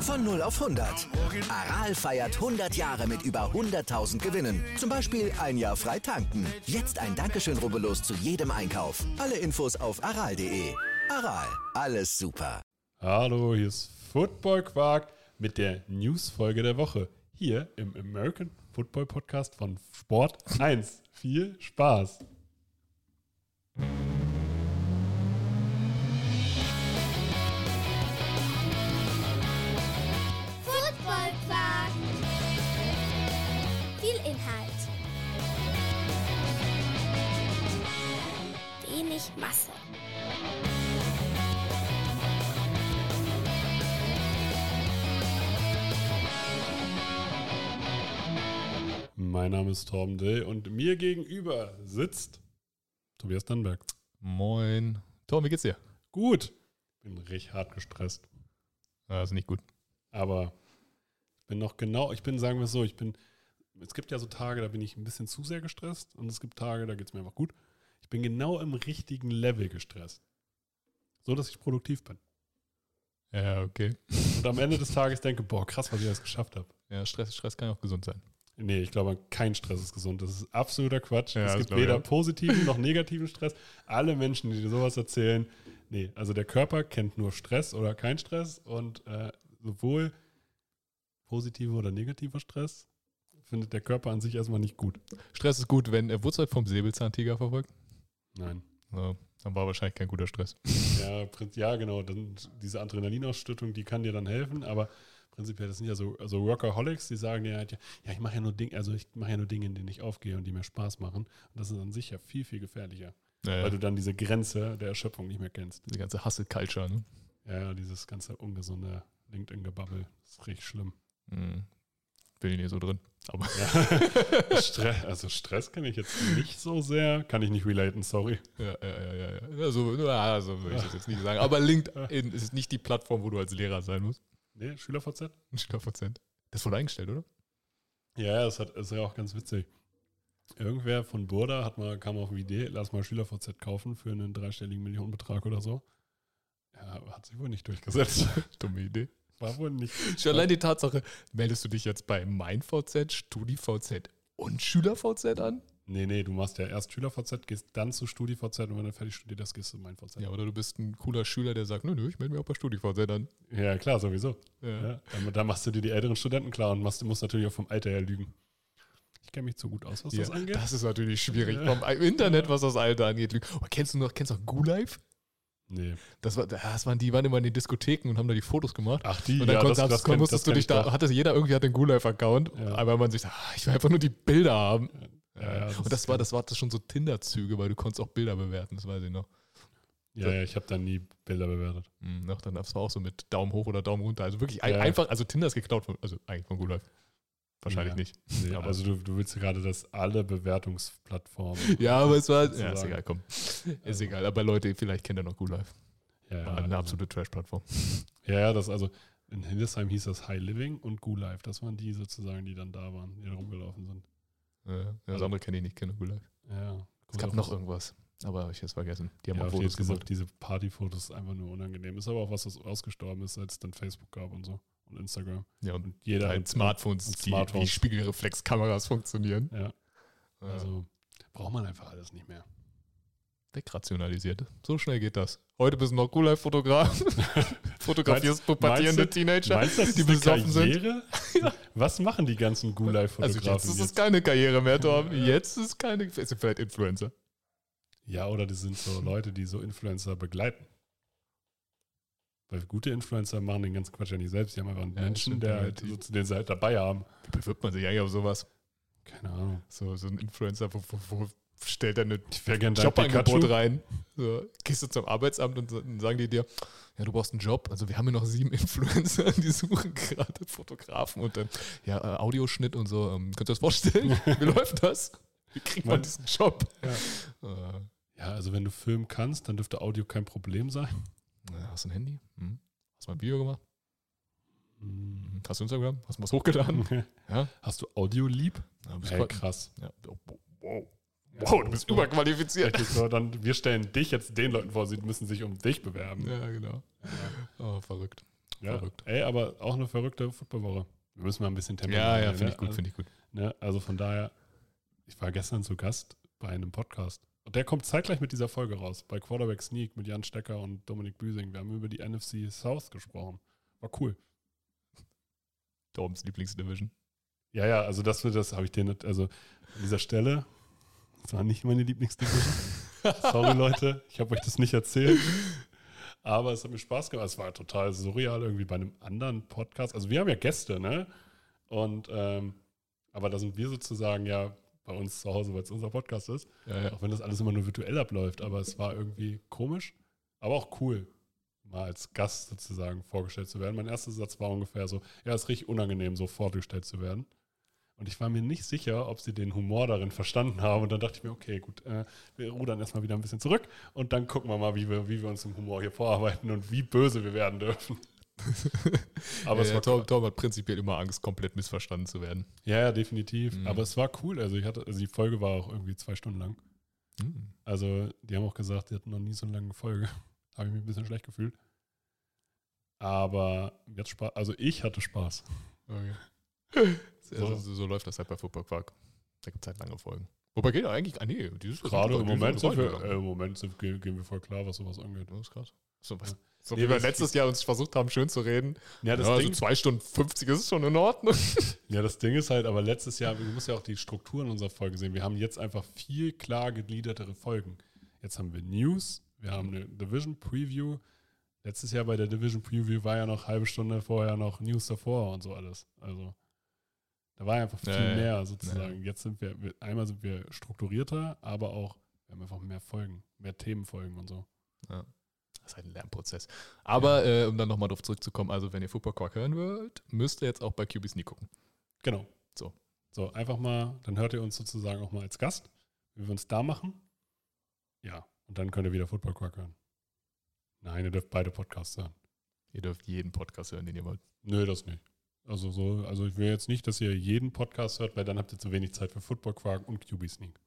Von 0 auf 100. Aral feiert 100 Jahre mit über 100.000 Gewinnen. Zum Beispiel ein Jahr frei tanken. Jetzt ein Dankeschön, rubbellos zu jedem Einkauf. Alle Infos auf aral.de. Aral, alles super. Hallo, hier ist Football Quark mit der Newsfolge der Woche. Hier im American Football Podcast von Sport 1. Viel Spaß. Viel Inhalt. Wenig Masse. Mein Name ist Torben Dill und mir gegenüber sitzt Tobias Dannberg. Moin. Tom, wie geht's dir? Gut. Bin recht hart gestresst. Ja, ist nicht gut. Aber ich bin noch genau, ich bin, sagen wir es so, ich bin, es gibt ja so Tage, da bin ich ein bisschen zu sehr gestresst und es gibt Tage, da geht es mir einfach gut. Ich bin genau im richtigen Level gestresst. So, dass ich produktiv bin. Ja, okay. Und am Ende des Tages denke, boah, krass, was ich alles geschafft habe. Ja, Stress, Stress kann auch gesund sein. Nee, ich glaube, kein Stress ist gesund. Das ist absoluter Quatsch. Ja, es gibt weder positiven noch negativen Stress. Alle Menschen, die dir sowas erzählen, nee, also der Körper kennt nur Stress oder kein Stress und äh, sowohl positiver oder negativer Stress findet der Körper an sich erstmal nicht gut. Stress ist gut, wenn er wurde halt vom Säbelzahntiger verfolgt. Nein. Ja, dann war wahrscheinlich kein guter Stress. Ja, ja genau. Dann, diese Adrenalinausstattung, die kann dir dann helfen, aber prinzipiell, das sind ja so also Workaholics, die sagen dir halt, ja, ja, ich mache ja nur Dinge, also ich mache ja nur Dinge, in denen ich aufgehe und die mir Spaß machen. Und das ist an sich ja viel, viel gefährlicher. Ja, weil du dann diese Grenze der Erschöpfung nicht mehr kennst. diese ganze Hustle-Culture, ne? Ja, ja, dieses ganze ungesunde LinkedIn-Gebabbel ist richtig schlimm. Mhm. Bin ich nicht so drin. Aber Ja. Stress, also Stress kenne ich jetzt nicht so sehr, kann ich nicht relaten, sorry. ja, ja, ja, ja. ja. Also, ja, also würde ich das jetzt nicht sagen. Aber LinkedIn ist nicht die Plattform, wo du als Lehrer sein musst. Nee, SchülerVZ? Schülerprozent. Das wurde eingestellt, oder? Ja, ja, das, hat, das ist ja auch ganz witzig. Irgendwer von Burda hat mal, kam auf die Idee, lass mal SchülerVZ kaufen für einen dreistelligen Millionenbetrag oder so. Ja, hat sich wohl nicht durchgesetzt. Dumme Idee. War wohl nicht. Schon allein die Tatsache, meldest du dich jetzt bei MeinVZ, StudiVZ und SchülerVZ an? Nee, nee, du machst ja erst SchülerVZ, gehst dann zu StudiVZ und wenn du fertig studiert hast, gehst du in mein VZ. Ja, oder du bist ein cooler Schüler, der sagt, nö, nö, ich melde mich auch bei StudiVZ an. Ja, klar, sowieso. Ja. Ja, dann, dann machst du dir die älteren Studenten klar und machst, musst natürlich auch vom Alter her lügen. Ich kenne mich zu gut aus, was Ja, das angeht. das ist natürlich schwierig. Ja. Vom Internet, was das Alter angeht. Oh, kennst du noch, kennst du noch GuLive? nee. Das, war, das waren, die waren immer in den Diskotheken und haben da die Fotos gemacht. Ach, die, und dann ja, konntest, das, das kenn- musstest das du kenn dich ich da, hatte jeder irgendwie hat den GuLive-Account, Ja. aber man sich sagt, ah, ich will einfach nur die Bilder haben. Ja, ja, das und das war, das war das schon so Tinder-Züge, weil du konntest auch Bilder bewerten, das weiß ich noch. Ja, ja, ich habe da nie Bilder bewertet. Hm, noch, dann das war auch so mit Daumen hoch oder Daumen runter. Also wirklich ein, Ja. einfach, also Tinder ist geklaut von, also eigentlich von GuLive. Wahrscheinlich Ja. nicht. Nee, Aber- also du, du willst gerade, dass alle Bewertungsplattformen. Ja, aber es war. Ja, ist egal, komm. Ist Also- egal. Aber Leute, vielleicht kennt ihr noch GuLive. Ja, War ja, eine also- absolute Trash-Plattform. Ja, ja, das also in Hildesheim hieß das High Living und GuLive. Das waren die sozusagen, die dann da waren, die da rumgelaufen sind. Ja, das andere kenne ich nicht, kenne GuLive. Ja. Es gab noch irgendwas, aber ich habe es vergessen. Die haben ja, auch Fotos gemacht. diese Partyfotos einfach nur unangenehm. Ist aber auch was, was ausgestorben ist, seit es dann Facebook gab und so. Und Instagram. Ja, und Und jeder halt hat Smartphones, und die Smartphones. wie Spiegelreflexkameras funktionieren. Ja, also braucht man einfach alles nicht mehr. Wegrationalisiert. So schnell geht das. Heute bist du noch GuLive-Fotograf. Fotografierst pubertierende Teenager, Meinst das die besoffen sind. Was machen die ganzen Also GuLive-Fotografen jetzt ist es keine Karriere mehr, Tom. Jetzt ist keine. Es sind vielleicht Influencer. Ja, oder das sind so Leute, die so Influencer begleiten. Weil gute Influencer machen den ganzen Quatsch ja nicht selbst. Die haben einfach einen Ja, Menschen, der halt, so, den sie halt dabei haben. Wie bewirbt man sich eigentlich auf sowas? Keine Ahnung. So, so ein Influencer, wo, wo, wo stellt gern dein Jobangebot rein. So, gehst du zum Arbeitsamt und dann sagen die dir, ja, du brauchst einen Job. Also wir haben hier noch sieben Influencer, die suchen gerade Fotografen und dann, ja, äh, Audioschnitt und so. Ähm, könnt ihr das vorstellen? Wie läuft das? Wie kriegt man diesen Job? Ja. Äh, Ja, also wenn du filmen kannst, dann dürfte Audio kein Problem sein. na, hast du ein Handy? Hm? Hast du mal ein Video gemacht? Hm. Hast du Instagram? Hast du was hochgeladen? Ja? Hast du Audio lieb? ja bist Ey, grad- krass. ja. Oh, wow. Wow, du bist überqualifiziert. So, dann, wir stellen dich jetzt den Leuten vor, sie müssen sich um dich bewerben. Ja, genau. Oh, verrückt. Ja, Verrückt. Ey, aber auch eine verrückte Footballwoche. Wir müssen mal ein bisschen Tempo Ja, ja, reinnehmen, finde ne? ich gut, Also, finde ich gut. ne? also von daher, ich war gestern zu Gast bei einem Podcast. Und der kommt zeitgleich mit dieser Folge raus. Bei Quarterback Sneak mit Jan Stecker und Dominik Büsing. Wir haben über die NFC South gesprochen. War cool. Torbens Lieblingsdivision. Ja, ja, also das, das habe ich dir nicht, also an dieser Stelle, das war nicht meine Lieblingsdivision. Sorry, Leute, ich habe euch das nicht erzählt. Aber es hat mir Spaß gemacht. Es war total surreal irgendwie bei einem anderen Podcast. Also wir haben ja Gäste, ne? Und ähm, aber da sind wir sozusagen ja bei uns zu Hause, weil es unser Podcast ist. Ja, ja. Auch wenn das alles immer nur virtuell abläuft. Aber es war irgendwie komisch, aber auch cool, mal als Gast sozusagen vorgestellt zu werden. Mein erster Satz war ungefähr so, ja, es ist richtig unangenehm, so vorgestellt zu werden. Und ich war mir nicht sicher, ob sie den Humor darin verstanden haben. Und dann dachte ich mir, okay, gut, äh, wir rudern erstmal wieder ein bisschen zurück und dann gucken wir mal, wie wir, wie wir uns im Humor hier vorarbeiten und wie böse wir werden dürfen. Aber es ja, war Torben, Torben hat prinzipiell immer Angst, komplett missverstanden zu werden. Ja, ja, definitiv. Mhm. Aber es war cool. Also ich hatte, also die Folge war auch irgendwie zwei Stunden lang. Hm. Also die haben auch gesagt, die hatten noch nie so eine lange Folge. Habe ich mich ein bisschen schlecht gefühlt. Aber jetzt Spaß. Also ich hatte Spaß. Okay. So. So, so, so läuft das halt bei Football Quark. Da gibt es halt lange Folgen. Wobei geht eigentlich, ah nee, dieses Gerade im Moment, sind wir, äh, im Moment sind, gehen, gehen wir voll klar, was sowas angeht. das ist krass. So, was, Ja. so Nee, wie wir letztes Jahr uns versucht haben, schön zu reden. Ja, Ja, das, also Ding, 2 Stunden 50 ist schon in Ordnung. ja, das Ding ist halt, aber letztes Jahr, du musst ja auch die Strukturen unserer Folge sehen. Wir haben jetzt einfach viel klar gegliedertere Folgen. Jetzt haben wir News, wir haben eine Division Preview. Letztes Jahr bei der Division Preview war ja noch eine halbe Stunde vorher noch News davor und so alles. Also da war einfach viel Ja, ja, ja. mehr sozusagen. Jetzt sind wir, einmal sind wir strukturierter, aber auch, wir haben einfach mehr Folgen, mehr Themenfolgen und so. Das ist halt ein Lernprozess. Aber äh, um dann nochmal darauf zurückzukommen, also wenn ihr Football Quark hören wollt, müsst ihr jetzt auch bei QB Sneak gucken. Genau. So. So, einfach mal, dann hört ihr uns sozusagen auch mal als Gast, wie wir uns da machen. Ja, und dann könnt ihr wieder Football Quark hören. Nein, ihr dürft beide Podcasts hören. Ihr dürft jeden Podcast hören, den ihr wollt. Nö, das nicht. Also so, also ich will jetzt nicht, dass ihr jeden Podcast hört, weil dann habt ihr zu wenig Zeit für Football Quark und QB Sneak.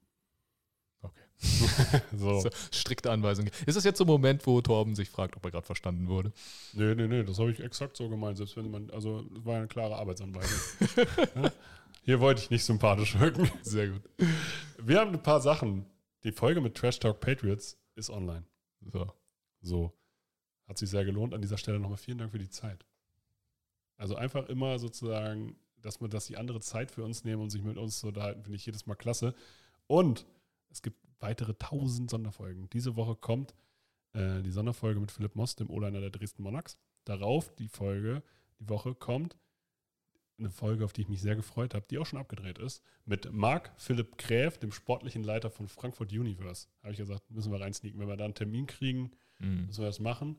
Okay. so. So, strikte Anweisungen. Ist das jetzt so ein Moment, wo Torben sich fragt, ob er gerade verstanden wurde? Nö, nö, nö, das habe ich exakt so gemeint, selbst wenn man, also das war eine klare Arbeitsanweisung. Hier wollte ich nicht sympathisch wirken. Sehr gut. Wir haben ein paar Sachen. Die Folge mit Trash Talk Patriots ist online. So. So. Hat sich sehr gelohnt. An dieser Stelle nochmal vielen Dank für die Zeit. Also einfach immer sozusagen, dass man, dass die andere Zeit für uns nehmen und sich mit uns zu unterhalten, finde ich jedes Mal klasse. Und es gibt weitere tausend Sonderfolgen. Diese Woche kommt äh, die Sonderfolge mit Philipp Moss, dem O-Liner der Dresden Monarchs. Darauf die Folge, die Woche kommt eine Folge, auf die ich mich sehr gefreut habe, die auch schon abgedreht ist, mit Marc Philipp Gräf, dem sportlichen Leiter von Frankfurt Universe. Habe ich gesagt, müssen wir reinsneaken. Wenn wir da einen Termin kriegen, Mhm. müssen wir das machen.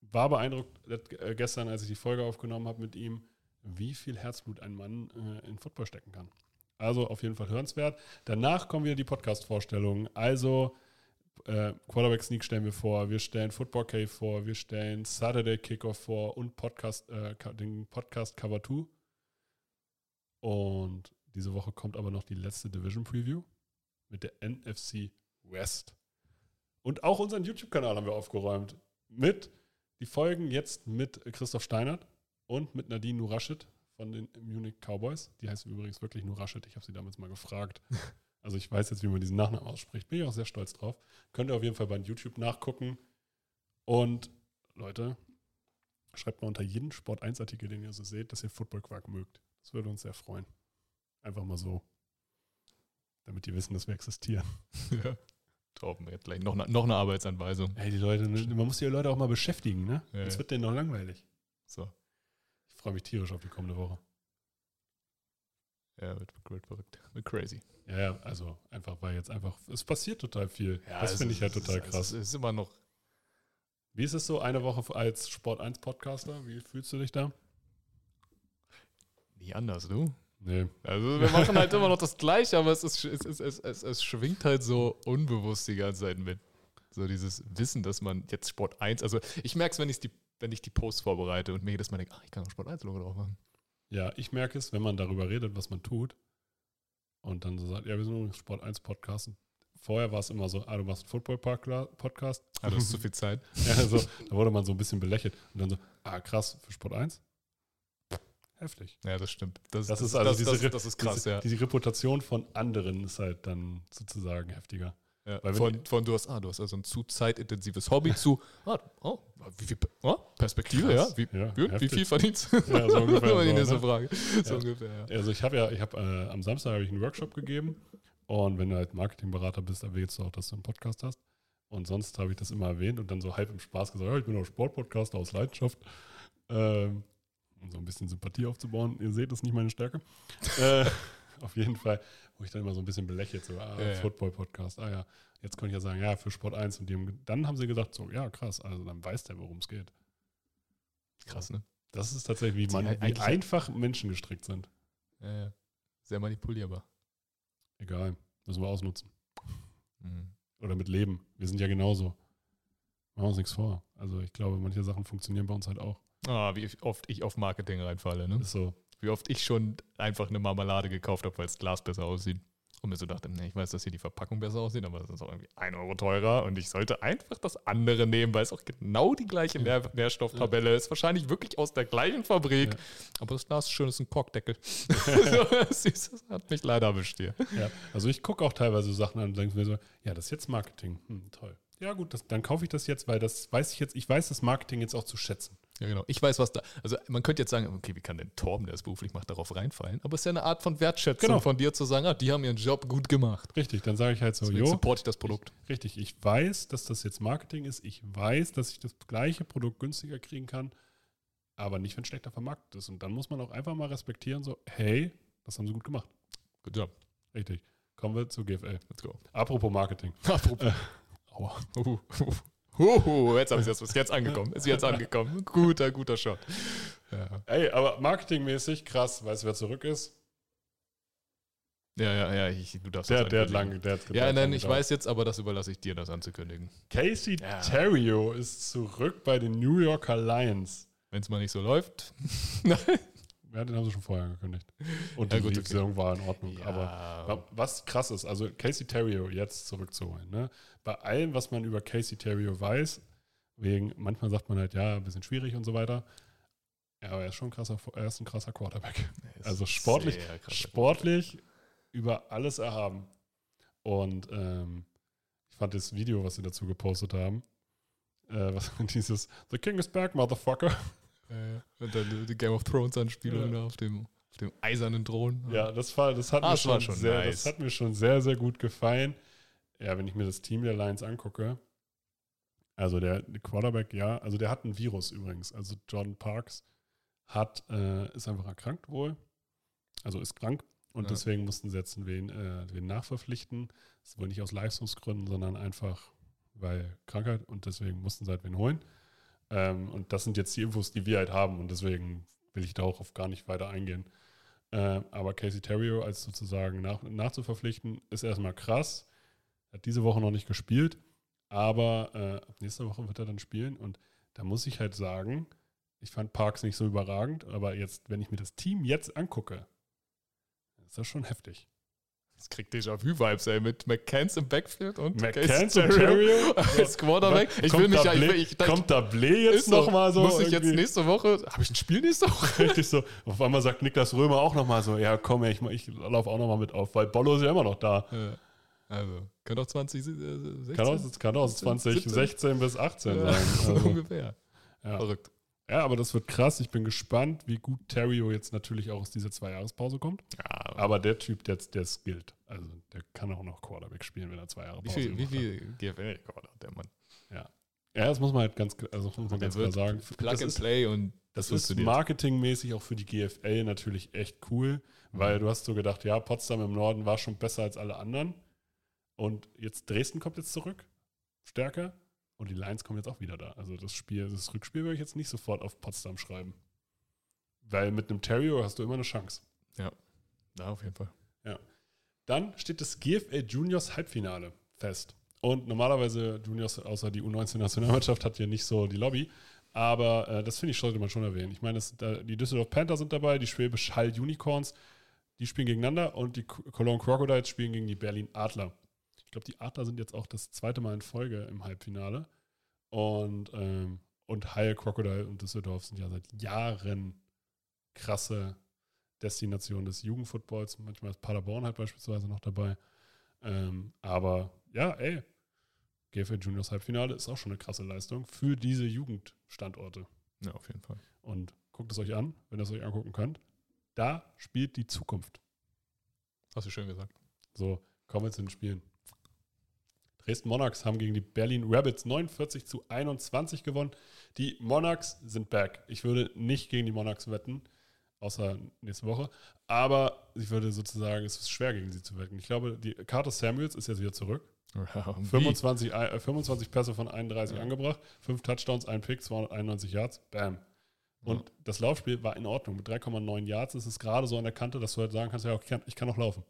War beeindruckt äh, gestern, als ich die Folge aufgenommen habe mit ihm, wie viel Herzblut ein Mann äh, in Football stecken kann. Also auf jeden Fall hörenswert. Danach kommen wieder die Podcast-Vorstellungen. Also äh, Quarterback Sneak stellen wir vor, wir stellen Football Cave vor, wir stellen Saturday Kickoff vor und Podcast, äh, den Podcast Cover 2. Und diese Woche kommt aber noch die letzte Division Preview mit der NFC West. Und auch unseren YouTube-Kanal haben wir aufgeräumt. Mit die Folgen jetzt mit Christoph Steinert und mit Nadine Nurashid von den Munich Cowboys. Die heißt übrigens wirklich Nurashid. Ich habe sie damals mal gefragt. Also ich weiß jetzt, wie man diesen Nachnamen ausspricht. Bin ich auch sehr stolz drauf. Könnt ihr auf jeden Fall bei YouTube nachgucken. Und Leute, schreibt mal unter jeden Sport 1-Artikel, den ihr so seht, dass ihr Football Quark mögt. Das würde uns sehr freuen. Einfach mal so. Damit die wissen, dass wir existieren. Ja. Torben, jetzt gleich noch, eine- noch eine Arbeitsanweisung. Ey, die Leute, ne, man muss die Leute auch mal beschäftigen, ne? Ja, ja. wird denen noch langweilig. So. Ich freue mich tierisch auf die kommende Woche. Ja, wird, wird verrückt. Wird crazy. Ja, ja, also einfach, weil jetzt einfach, es passiert total viel. das es finde ich halt total es krass. ist- Es ist immer noch. Wie ist es so, eine Woche als Sport 1 Podcaster? Wie fühlst du dich da? Nie anders, du? Nee. Also wir machen halt immer noch das Gleiche, aber es, ist, es, es, es, es schwingt halt so unbewusst die ganze Zeit mit. So dieses Wissen, dass man jetzt Sport 1, also ich merke es, wenn, die, wenn ich die Posts vorbereite und mir jedes Mal denke, ach, ich kann auch Sport 1 Logo drauf machen. Ja, ich merke es, wenn man darüber redet, was man tut, Und dann so sagt, ja, wir sind übrigens Sport 1 Podcast. Vorher war es immer so, ah, du machst einen Football-Podcast. Ah, du hast zu viel Zeit. ja, so, da wurde man so ein bisschen belächelt. Und dann so, ah, krass, für Sport 1? Heftig. Ja, das stimmt. Das, Das, das ist also das, diese, das, das ist krass, diese, ja. diese Reputation von anderen ist halt dann sozusagen heftiger. ja. weil Von, von du hast, ah, du hast also ein zu zeitintensives Hobby zu, ah, oh, wie viel, oh, Perspektive, Krass. ja. Wie, Ja, wie heftig. viel verdienst Ja, so ungefähr Immer die so, nächste ne? Frage. So Ja. ungefähr, ja. Also ich habe ja, ich habe äh, am Samstag habe ich einen Workshop gegeben und wenn du halt Marketingberater bist, erwähnst du auch, dass du einen Podcast hast. Und sonst habe ich das immer erwähnt und dann so halb im Spaß gesagt, ja, ich bin auch Sportpodcaster aus Leidenschaft. Ähm, um so ein bisschen Sympathie aufzubauen. Ihr seht, das ist nicht meine Stärke. äh, auf jeden Fall, wo ich dann immer so ein bisschen belächelt, so, ah, Ja. Football-Podcast, ah ja, jetzt könnte ich ja sagen, ja, für Sport 1 und die haben, dann haben sie gesagt, so, ja, krass, also dann weiß der, worum es geht. Krass, ne? Das ist tatsächlich, wie, man, halt wie einfach Menschen gestrickt sind. Ja, ja. Sehr manipulierbar. Egal, müssen wir ausnutzen. Mhm. Oder mit Leben. Wir sind ja genauso. Machen wir uns nichts vor. Also ich glaube, manche Sachen funktionieren bei uns halt auch. Ah, wie oft ich auf Marketing reinfalle, ne? So. Wie oft ich schon einfach eine Marmelade gekauft habe, weil das Glas besser aussieht. Und mir so dachte, nee, ich weiß, dass hier die Verpackung besser aussieht, aber es ist auch irgendwie ein Euro teurer und ich sollte einfach das andere nehmen, weil es auch genau die gleiche Nähr Nährstofftabelle ist. Wahrscheinlich wirklich aus der gleichen Fabrik. Ja. Aber das Glas ist schön, ist ein Korkdeckel. so, das hat mich leider erwischt hier. Ja. Also ich gucke auch teilweise Sachen an und denke mir so, ja, das ist jetzt Marketing. Hm, toll. Ja gut, das, dann kaufe ich das jetzt, weil das weiß ich jetzt, ich weiß das Marketing jetzt auch zu schätzen. Ja, genau. Ich weiß, was da. Also, man könnte jetzt sagen, okay, wie kann denn Torben, der es beruflich macht, darauf reinfallen? Aber es ist ja eine Art von Wertschätzung Genau. von dir zu sagen, ah, die haben ihren Job gut gemacht. Richtig, dann sage ich halt so, Deswegen jo, supporte ich das Produkt. richtig, ich weiß, dass das jetzt Marketing ist, ich weiß, dass ich das gleiche Produkt günstiger kriegen kann, aber nicht, wenn es schlechter vermarktet ist. Und dann muss man auch einfach mal respektieren, so, hey, das haben sie gut gemacht. Good job. Richtig. Kommen wir zu GFL. Let's go. Apropos Marketing. Apropos. Aua. Uh, uh, uh, uh, jetzt habe ich es ist jetzt angekommen. Ist jetzt angekommen. Guter, guter Shot. Ja, Ey, aber marketingmäßig krass, weißt du, wer zurück ist? ja, ja, ja ich, du darfst Der, das der hat lange, der hat Ja, nein, ich weiß jetzt, aber das überlasse ich dir, das anzukündigen. Casey Ja. Terrio ist zurück bei den New Yorker Lions. Wenn es mal nicht so läuft. Ja, den haben sie schon vorher angekündigt. Und Ja, die gut, okay. Saison war in Ordnung. Ja. Aber wa- was krass ist, also Casey Terrio jetzt zurückzuholen. Ne? Bei allem, was man über Casey Terrio weiß, wegen, manchmal sagt man halt, ja, ein bisschen schwierig und so weiter. Ja, aber er ist schon ein krasser, er ist ein krasser Quarterback. Also sportlich-. Sportlich über alles erhaben. Und ähm, ich fand das Video, was sie dazu gepostet haben, äh, was dieses The King is back, Motherfucker. Äh, und dann die Game of Thrones Anspielung Ja. auf dem, auf dem eisernen Thron. Ja, das, war, das, hat Ah, mir das schon schon sehr, nice. das hat mir schon sehr, sehr gut gefallen. Ja, wenn ich mir das Team der Lions angucke, also der, der Quarterback, ja, also der hat ein Virus übrigens. Also Jordan Parks hat, äh, ist einfach erkrankt wohl, also ist krank und Ja. deswegen mussten sie jetzt wen, äh, wen nachverpflichten. Das ist wohl nicht aus Leistungsgründen, sondern einfach weil Krankheit und deswegen mussten sie halt wen holen. Ähm, und das sind jetzt die Infos, die wir halt haben und deswegen will ich da auch auf gar nicht weiter eingehen. Äh, aber Casey Terrio als sozusagen nach, nachzuverpflichten, ist erstmal krass. Hat diese Woche noch nicht gespielt, aber äh, ab nächster Woche wird er dann spielen. Und da muss ich halt sagen, ich fand Parks nicht so überragend, aber jetzt, wenn ich mir das Team jetzt angucke, ist das schon heftig. Das kriegt Déjà-vu-Vibes, ey, mit McCanns im Backfield und McCann Casey und Terrio als Quarterback. Ich kommt will mich ja, ich, will- ich, kommt da Blé jetzt so. nochmal so? Muss ich jetzt irgendwie? nächste Woche, habe ich ein Spiel nächste Woche? Richtig so. Auf einmal sagt Niklas Römer auch nochmal so, ja komm, ey, ich, ich laufe auch nochmal mit auf, weil Bollo ist ja immer noch da. Ja. Also, könnte auch 20, äh, 16 Kann aus, kann aus 2016 bis 18 Ja, sein. so Also, ungefähr. ja. Verrückt. ja, aber das wird krass. Ich bin gespannt, wie gut Terrio jetzt natürlich auch aus dieser Zwei-Jahres-Pause kommt. Ja, Aber der Typ, der, der skillt. Also der kann auch noch Quarterback spielen, wenn er zwei Jahre wie Pause viel, wie gemacht viel GFL-Rekord hat der Mann? hat. Ja, das muss man halt ganz, also muss man Der ganz klar sagen. Plug das and ist, Play und Das ist marketingmäßig auch für die GFL natürlich echt cool, Mhm. weil du hast so gedacht, ja, Potsdam im Norden war schon besser als alle anderen. Und jetzt Dresden kommt jetzt zurück, stärker. Und die Lions kommen jetzt auch wieder da. Also das Spiel, das Rückspiel würde ich jetzt nicht sofort auf Potsdam schreiben. Weil mit einem Terrio hast du immer eine Chance. Ja, auf jeden Fall. Dann steht das GFL Juniors Halbfinale fest. Und normalerweise Juniors, außer die U19-Nationalmannschaft, hat hier nicht so die Lobby. Aber äh, das finde ich, sollte man schon erwähnen. Ich meine, da, die Düsseldorf Panther sind dabei, die Schwäbisch Hall Unicorns. Die spielen gegeneinander und die Cologne Crocodiles spielen gegen die Berlin Adler. Ich glaube, die Adler sind jetzt auch das zweite Mal in Folge im Halbfinale. Und, ähm, und Haie Crocodile und Düsseldorf sind ja seit Jahren krasse Destination des Jugendfootballs. Manchmal ist Paderborn halt beispielsweise noch dabei. Ähm, aber ja, ey, GFL Juniors Halbfinale ist auch schon eine krasse Leistung für diese Jugendstandorte. Ja, auf jeden Fall. Und guckt es euch an, wenn ihr es euch angucken könnt. Da spielt die Zukunft. Hast du schön gesagt. So, kommen wir zu den Spielen. Dresden Monarchs haben gegen die Berlin Rabbits 49 zu 21 gewonnen. Die Monarchs sind back. Ich würde nicht gegen die Monarchs wetten, außer nächste Woche. Aber ich würde sozusagen, es ist schwer gegen sie zu wetten. Ich glaube, die Carter Samuels ist jetzt wieder zurück. Ja, 25, äh, 25 Pässe von 31 Ja. angebracht, 5 Touchdowns, ein Pick, 291 Yards, bam. Und das Laufspiel war in Ordnung. Mit 3,9 Yards ist es gerade so an der Kante, dass du halt sagen kannst, ja, ich kann, ich kann noch laufen.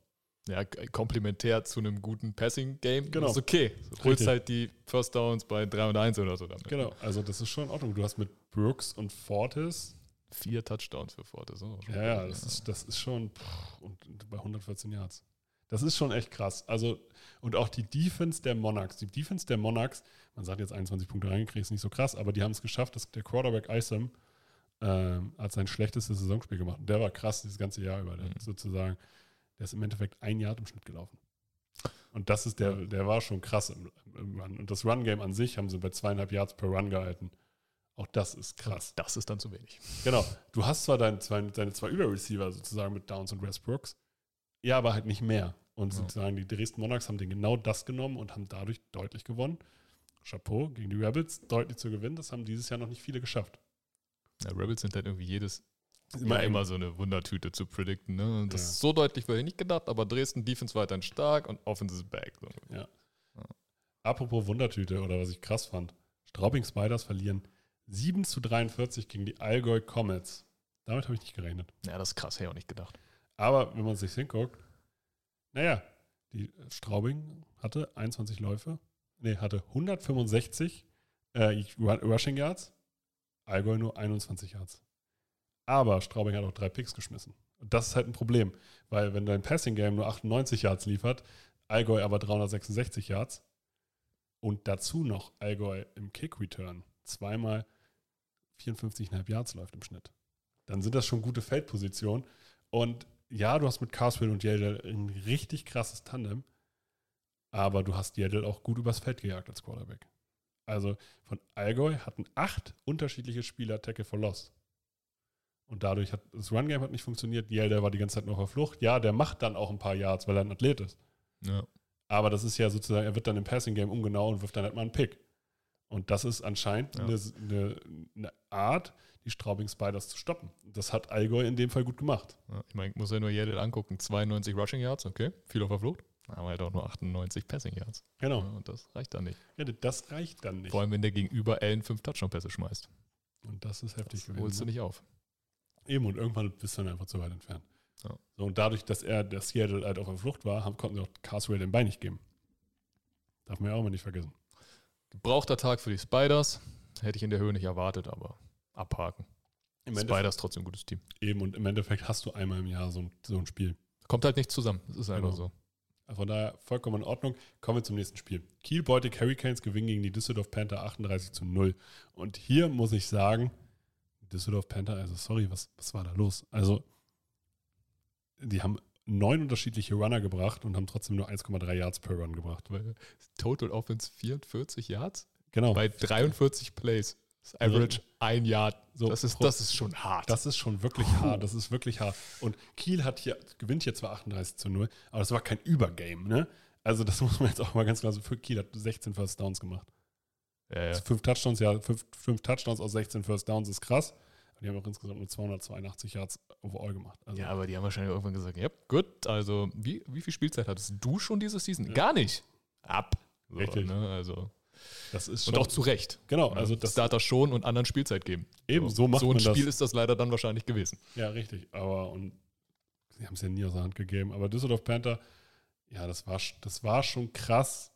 Ja, komplementär zu einem guten Passing-Game. Genau. Ist okay. Du holst halt die First Downs bei 3 und 1 oder so damit. Genau, also das ist schon in Ordnung. Du hast mit Brooks und Fortis, Vier Touchdowns für Forte. So, ja, ja, das ist, das ist schon, pff, und bei 114 Yards. Das ist schon echt krass. Also, und auch die Defense der Monarchs. Die Defense der Monarchs, man sagt jetzt 21 Punkte reingekriegt, ist nicht so krass, aber die haben es geschafft, dass der Quarterback Isom ähm, hat sein schlechtestes Saisonspiel gemacht. Und der war krass dieses ganze Jahr über. Der Mhm. sozusagen, der ist im Endeffekt ein Yard im Schnitt gelaufen. Und das ist der, der war schon krass im, im Run. Und das Run-Game an sich haben sie bei zweieinhalb Yards per Run gehalten. Auch das ist krass. Das ist dann zu wenig. Genau. Du hast zwar deine zwei, deine zwei Überreceiver sozusagen mit Downs und Westbrooks, ja, aber halt nicht mehr. Und Ja. sozusagen die Dresden Monarchs haben den genau das genommen und haben dadurch deutlich gewonnen. Chapeau gegen die Rabbits, deutlich zu gewinnen. Das haben dieses Jahr noch nicht viele geschafft. Ja, Rebels sind halt irgendwie jedes Immer immer, so eine Wundertüte zu predikten. Ne? Und Das Ja. ist so deutlich ich nicht gedacht, aber Dresden Defense weiterhin stark und Offense ist back. So. Apropos Wundertüte oder was ich krass fand. Straubing Spiders verlieren 7 zu 43 gegen die Allgäu Comets. Damit habe ich nicht gerechnet. Ja, das ist krass, hätte ich auch nicht gedacht. Aber wenn man sich hinguckt, naja, die Straubing hatte 21 Läufe, nee, hatte 165 äh, Rushing Yards, Allgäu nur 21 Yards. Aber Straubing hat auch drei Picks geschmissen. Und das ist halt ein Problem, weil wenn dein Passing Game nur 98 Yards liefert, Allgäu aber 366 Yards und dazu noch Allgäu im Kick Return zweimal 54,5 Yards läuft im Schnitt, dann sind das schon gute Feldpositionen. Und ja, du hast mit Carswell und Yedel ein richtig krasses Tandem, aber du hast Yedel auch gut übers Feld gejagt als Quarterback. Also von Allgäu hatten acht unterschiedliche Spieler Tackle for Loss. Und dadurch hat das Run-Game hat nicht funktioniert. Yedel war die ganze Zeit noch auf Flucht. Ja, der macht dann auch ein paar Yards, weil er ein Athlet ist. Ja. Aber das ist ja sozusagen, er wird dann im Passing-Game umgenau und wirft dann halt mal einen Pick. Und das ist anscheinend Ja. eine, eine, eine Art, die Straubing Spiders zu stoppen. Das hat Allgäu in dem Fall gut gemacht. Ja, ich meine, ich muss ja nur Yedel angucken. 92 Rushing Yards, okay. Viel auf der Flucht. Aber halt auch nur 98 Passing Yards. Genau. Ja, und das reicht dann nicht. Ja, das reicht dann nicht. Vor allem, wenn der gegenüber Allen fünf Touchdown-Pässe schmeißt. Und das ist heftig Das holst du gewesen. nicht auf. Ne? Eben, und irgendwann bist du dann einfach zu weit entfernt. Ja. So, und dadurch, dass er, der Seattle halt auf der Flucht war, haben, konnten sie auch Carswell den Bein nicht geben. Darf man ja auch mal nicht vergessen. Gebrauchter Tag für die Spiders. Hätte ich in der Höhe nicht erwartet, aber abhaken. Im Spiders trotzdem ein gutes Team. Eben, und im Endeffekt hast du einmal im Jahr so ein, so ein Spiel. Kommt halt nicht zusammen. Das ist einfach Genau. so. Von daher vollkommen in Ordnung. Kommen wir zum nächsten Spiel. Kiel Beutig Hurricanes gewinnen gegen die Düsseldorf Panther 38 zu 0. Und hier muss ich sagen, Düsseldorf Panther, also sorry, was, was war da los? Also, die haben neun unterschiedliche Runner gebracht und haben trotzdem nur 1,3 Yards per Run gebracht. Total Offense 44 Yards Genau. bei 43 Plays. Das Average ein Yard. So, das, ist, das ist schon hart. Das ist schon wirklich hart. Das ist wirklich hart. Und Kiel hat hier, gewinnt hier zwar 38 zu 0, aber das war kein Übergame, ne? Also, das muss man jetzt auch mal ganz klar sagen. Für Kiel hat 16 First Downs gemacht. ja, ja. Also Fünf Touchdowns, ja, fünf, fünf Touchdowns aus 16 First Downs ist krass. Aber die haben auch insgesamt nur 282 Yards overall gemacht. Also, ja, aber die haben wahrscheinlich irgendwann gesagt, ja, gut, also wie, wie viel Spielzeit hattest du schon diese Season? Gar nicht. Ab. So, Richtig. Ne, also. das ist schon. Und auch zu Recht. Genau, Also also das Starter schon und anderen Spielzeit geben. Eben, so macht So ein man das. Spiel ist das leider dann wahrscheinlich gewesen. Ja, richtig. Aber und sie haben es ja nie aus der Hand gegeben. Aber Düsseldorf Panther, ja, das war, das war schon krass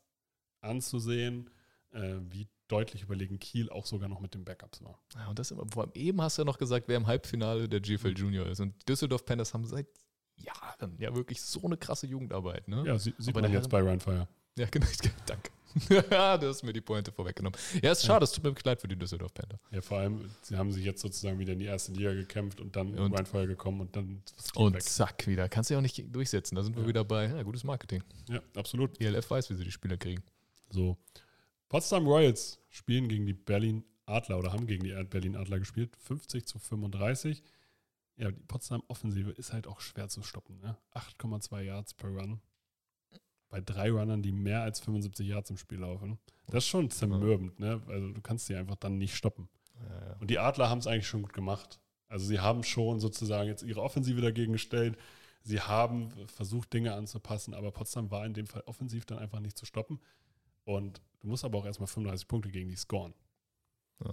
anzusehen, äh, wie deutlich überlegen Kiel auch sogar noch mit den Backups war. Ja, und das immer, vor allem eben hast du ja noch gesagt, wer im Halbfinale der GFL Junior ist. Und Düsseldorf Panthers haben seit Jahren ja wirklich so eine krasse Jugendarbeit. Ne? Ja, sie, sieht Aber man jetzt bei Ryan Fire. Ja, genau. Danke. du hast mir die Pointe vorweggenommen. Ja, ist schade, es tut mir leid für die Düsseldorf Panther. Ja, vor allem, sie haben sich jetzt sozusagen wieder in die erste Liga gekämpft und dann Und- Fire gekommen und dann Und weg. zack, wieder. Kannst du ja auch nicht durchsetzen. Da sind wir Ja. wieder bei ja, gutes Marketing. Ja, absolut. ELF weiß, wie sie die Spieler kriegen. So. Potsdam Royals spielen gegen die Berlin Adler oder haben gegen die Berlin Adler gespielt. 50 zu 35. Ja, die Potsdam Offensive ist halt auch schwer zu stoppen. Ne? 8,2 Yards per Run. Bei drei Runnern, die mehr als 75 Yards im Spiel laufen. Das ist schon zermürbend. Ne? Also du kannst sie einfach dann nicht stoppen. Ja, ja. Und die Adler haben es eigentlich schon gut gemacht. Also sie haben schon sozusagen jetzt ihre Offensive dagegen gestellt. Sie haben versucht, Dinge anzupassen, aber Potsdam war in dem Fall offensiv dann einfach nicht zu stoppen. Und du musst aber auch erstmal 35 Punkte gegen die scoren. Ja.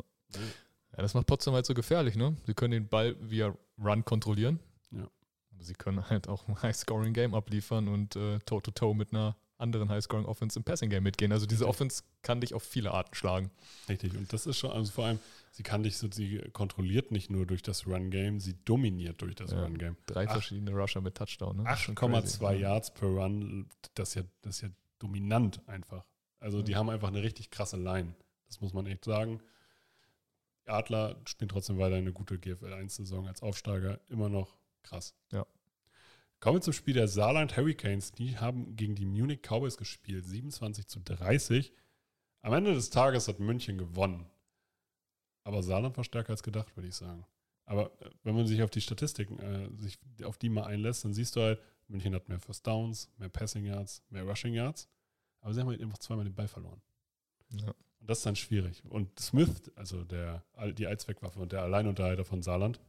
Ja, das macht Potsdam halt so gefährlich, ne? Sie können den Ball via Run kontrollieren. Ja. Aber sie können halt auch ein High-Scoring-Game abliefern und äh, Toe-to-Toe mit einer anderen High-Scoring-Offense im Passing-Game mitgehen. Also diese. Offense kann dich auf viele Arten schlagen. Richtig. Und das ist schon, also vor allem, sie kann dich so, sie kontrolliert nicht nur durch das Run-Game, sie dominiert durch das Ja. Run-Game. Drei Ach. verschiedene Rusher mit Touchdown, ne? Das ist schon crazy. 8,2 Yards per Run, das ist ja, das ist ja dominant einfach. Also die haben einfach eine richtig krasse Line. Das muss man echt sagen. Die Adler spielen trotzdem weiter eine gute GFL 1-Saison als Aufsteiger. Immer noch krass. Ja. Kommen wir zum Spiel der Saarland Hurricanes. Die haben gegen die Munich Cowboys gespielt. 27 zu 30. Am Ende des Tages hat München gewonnen. Aber Saarland war stärker als gedacht, würde ich sagen. Aber äh, wenn man sich auf die Statistiken, äh, sich auf die mal einlässt, dann siehst du halt, München hat mehr First Downs, mehr Passing Yards, mehr Rushing Yards. Aber sie haben halt einfach zweimal den Ball verloren. Ja. Und das ist dann schwierig. Und Smith, also der, die Allzweckwaffe und der Alleinunterhalter von Saarland,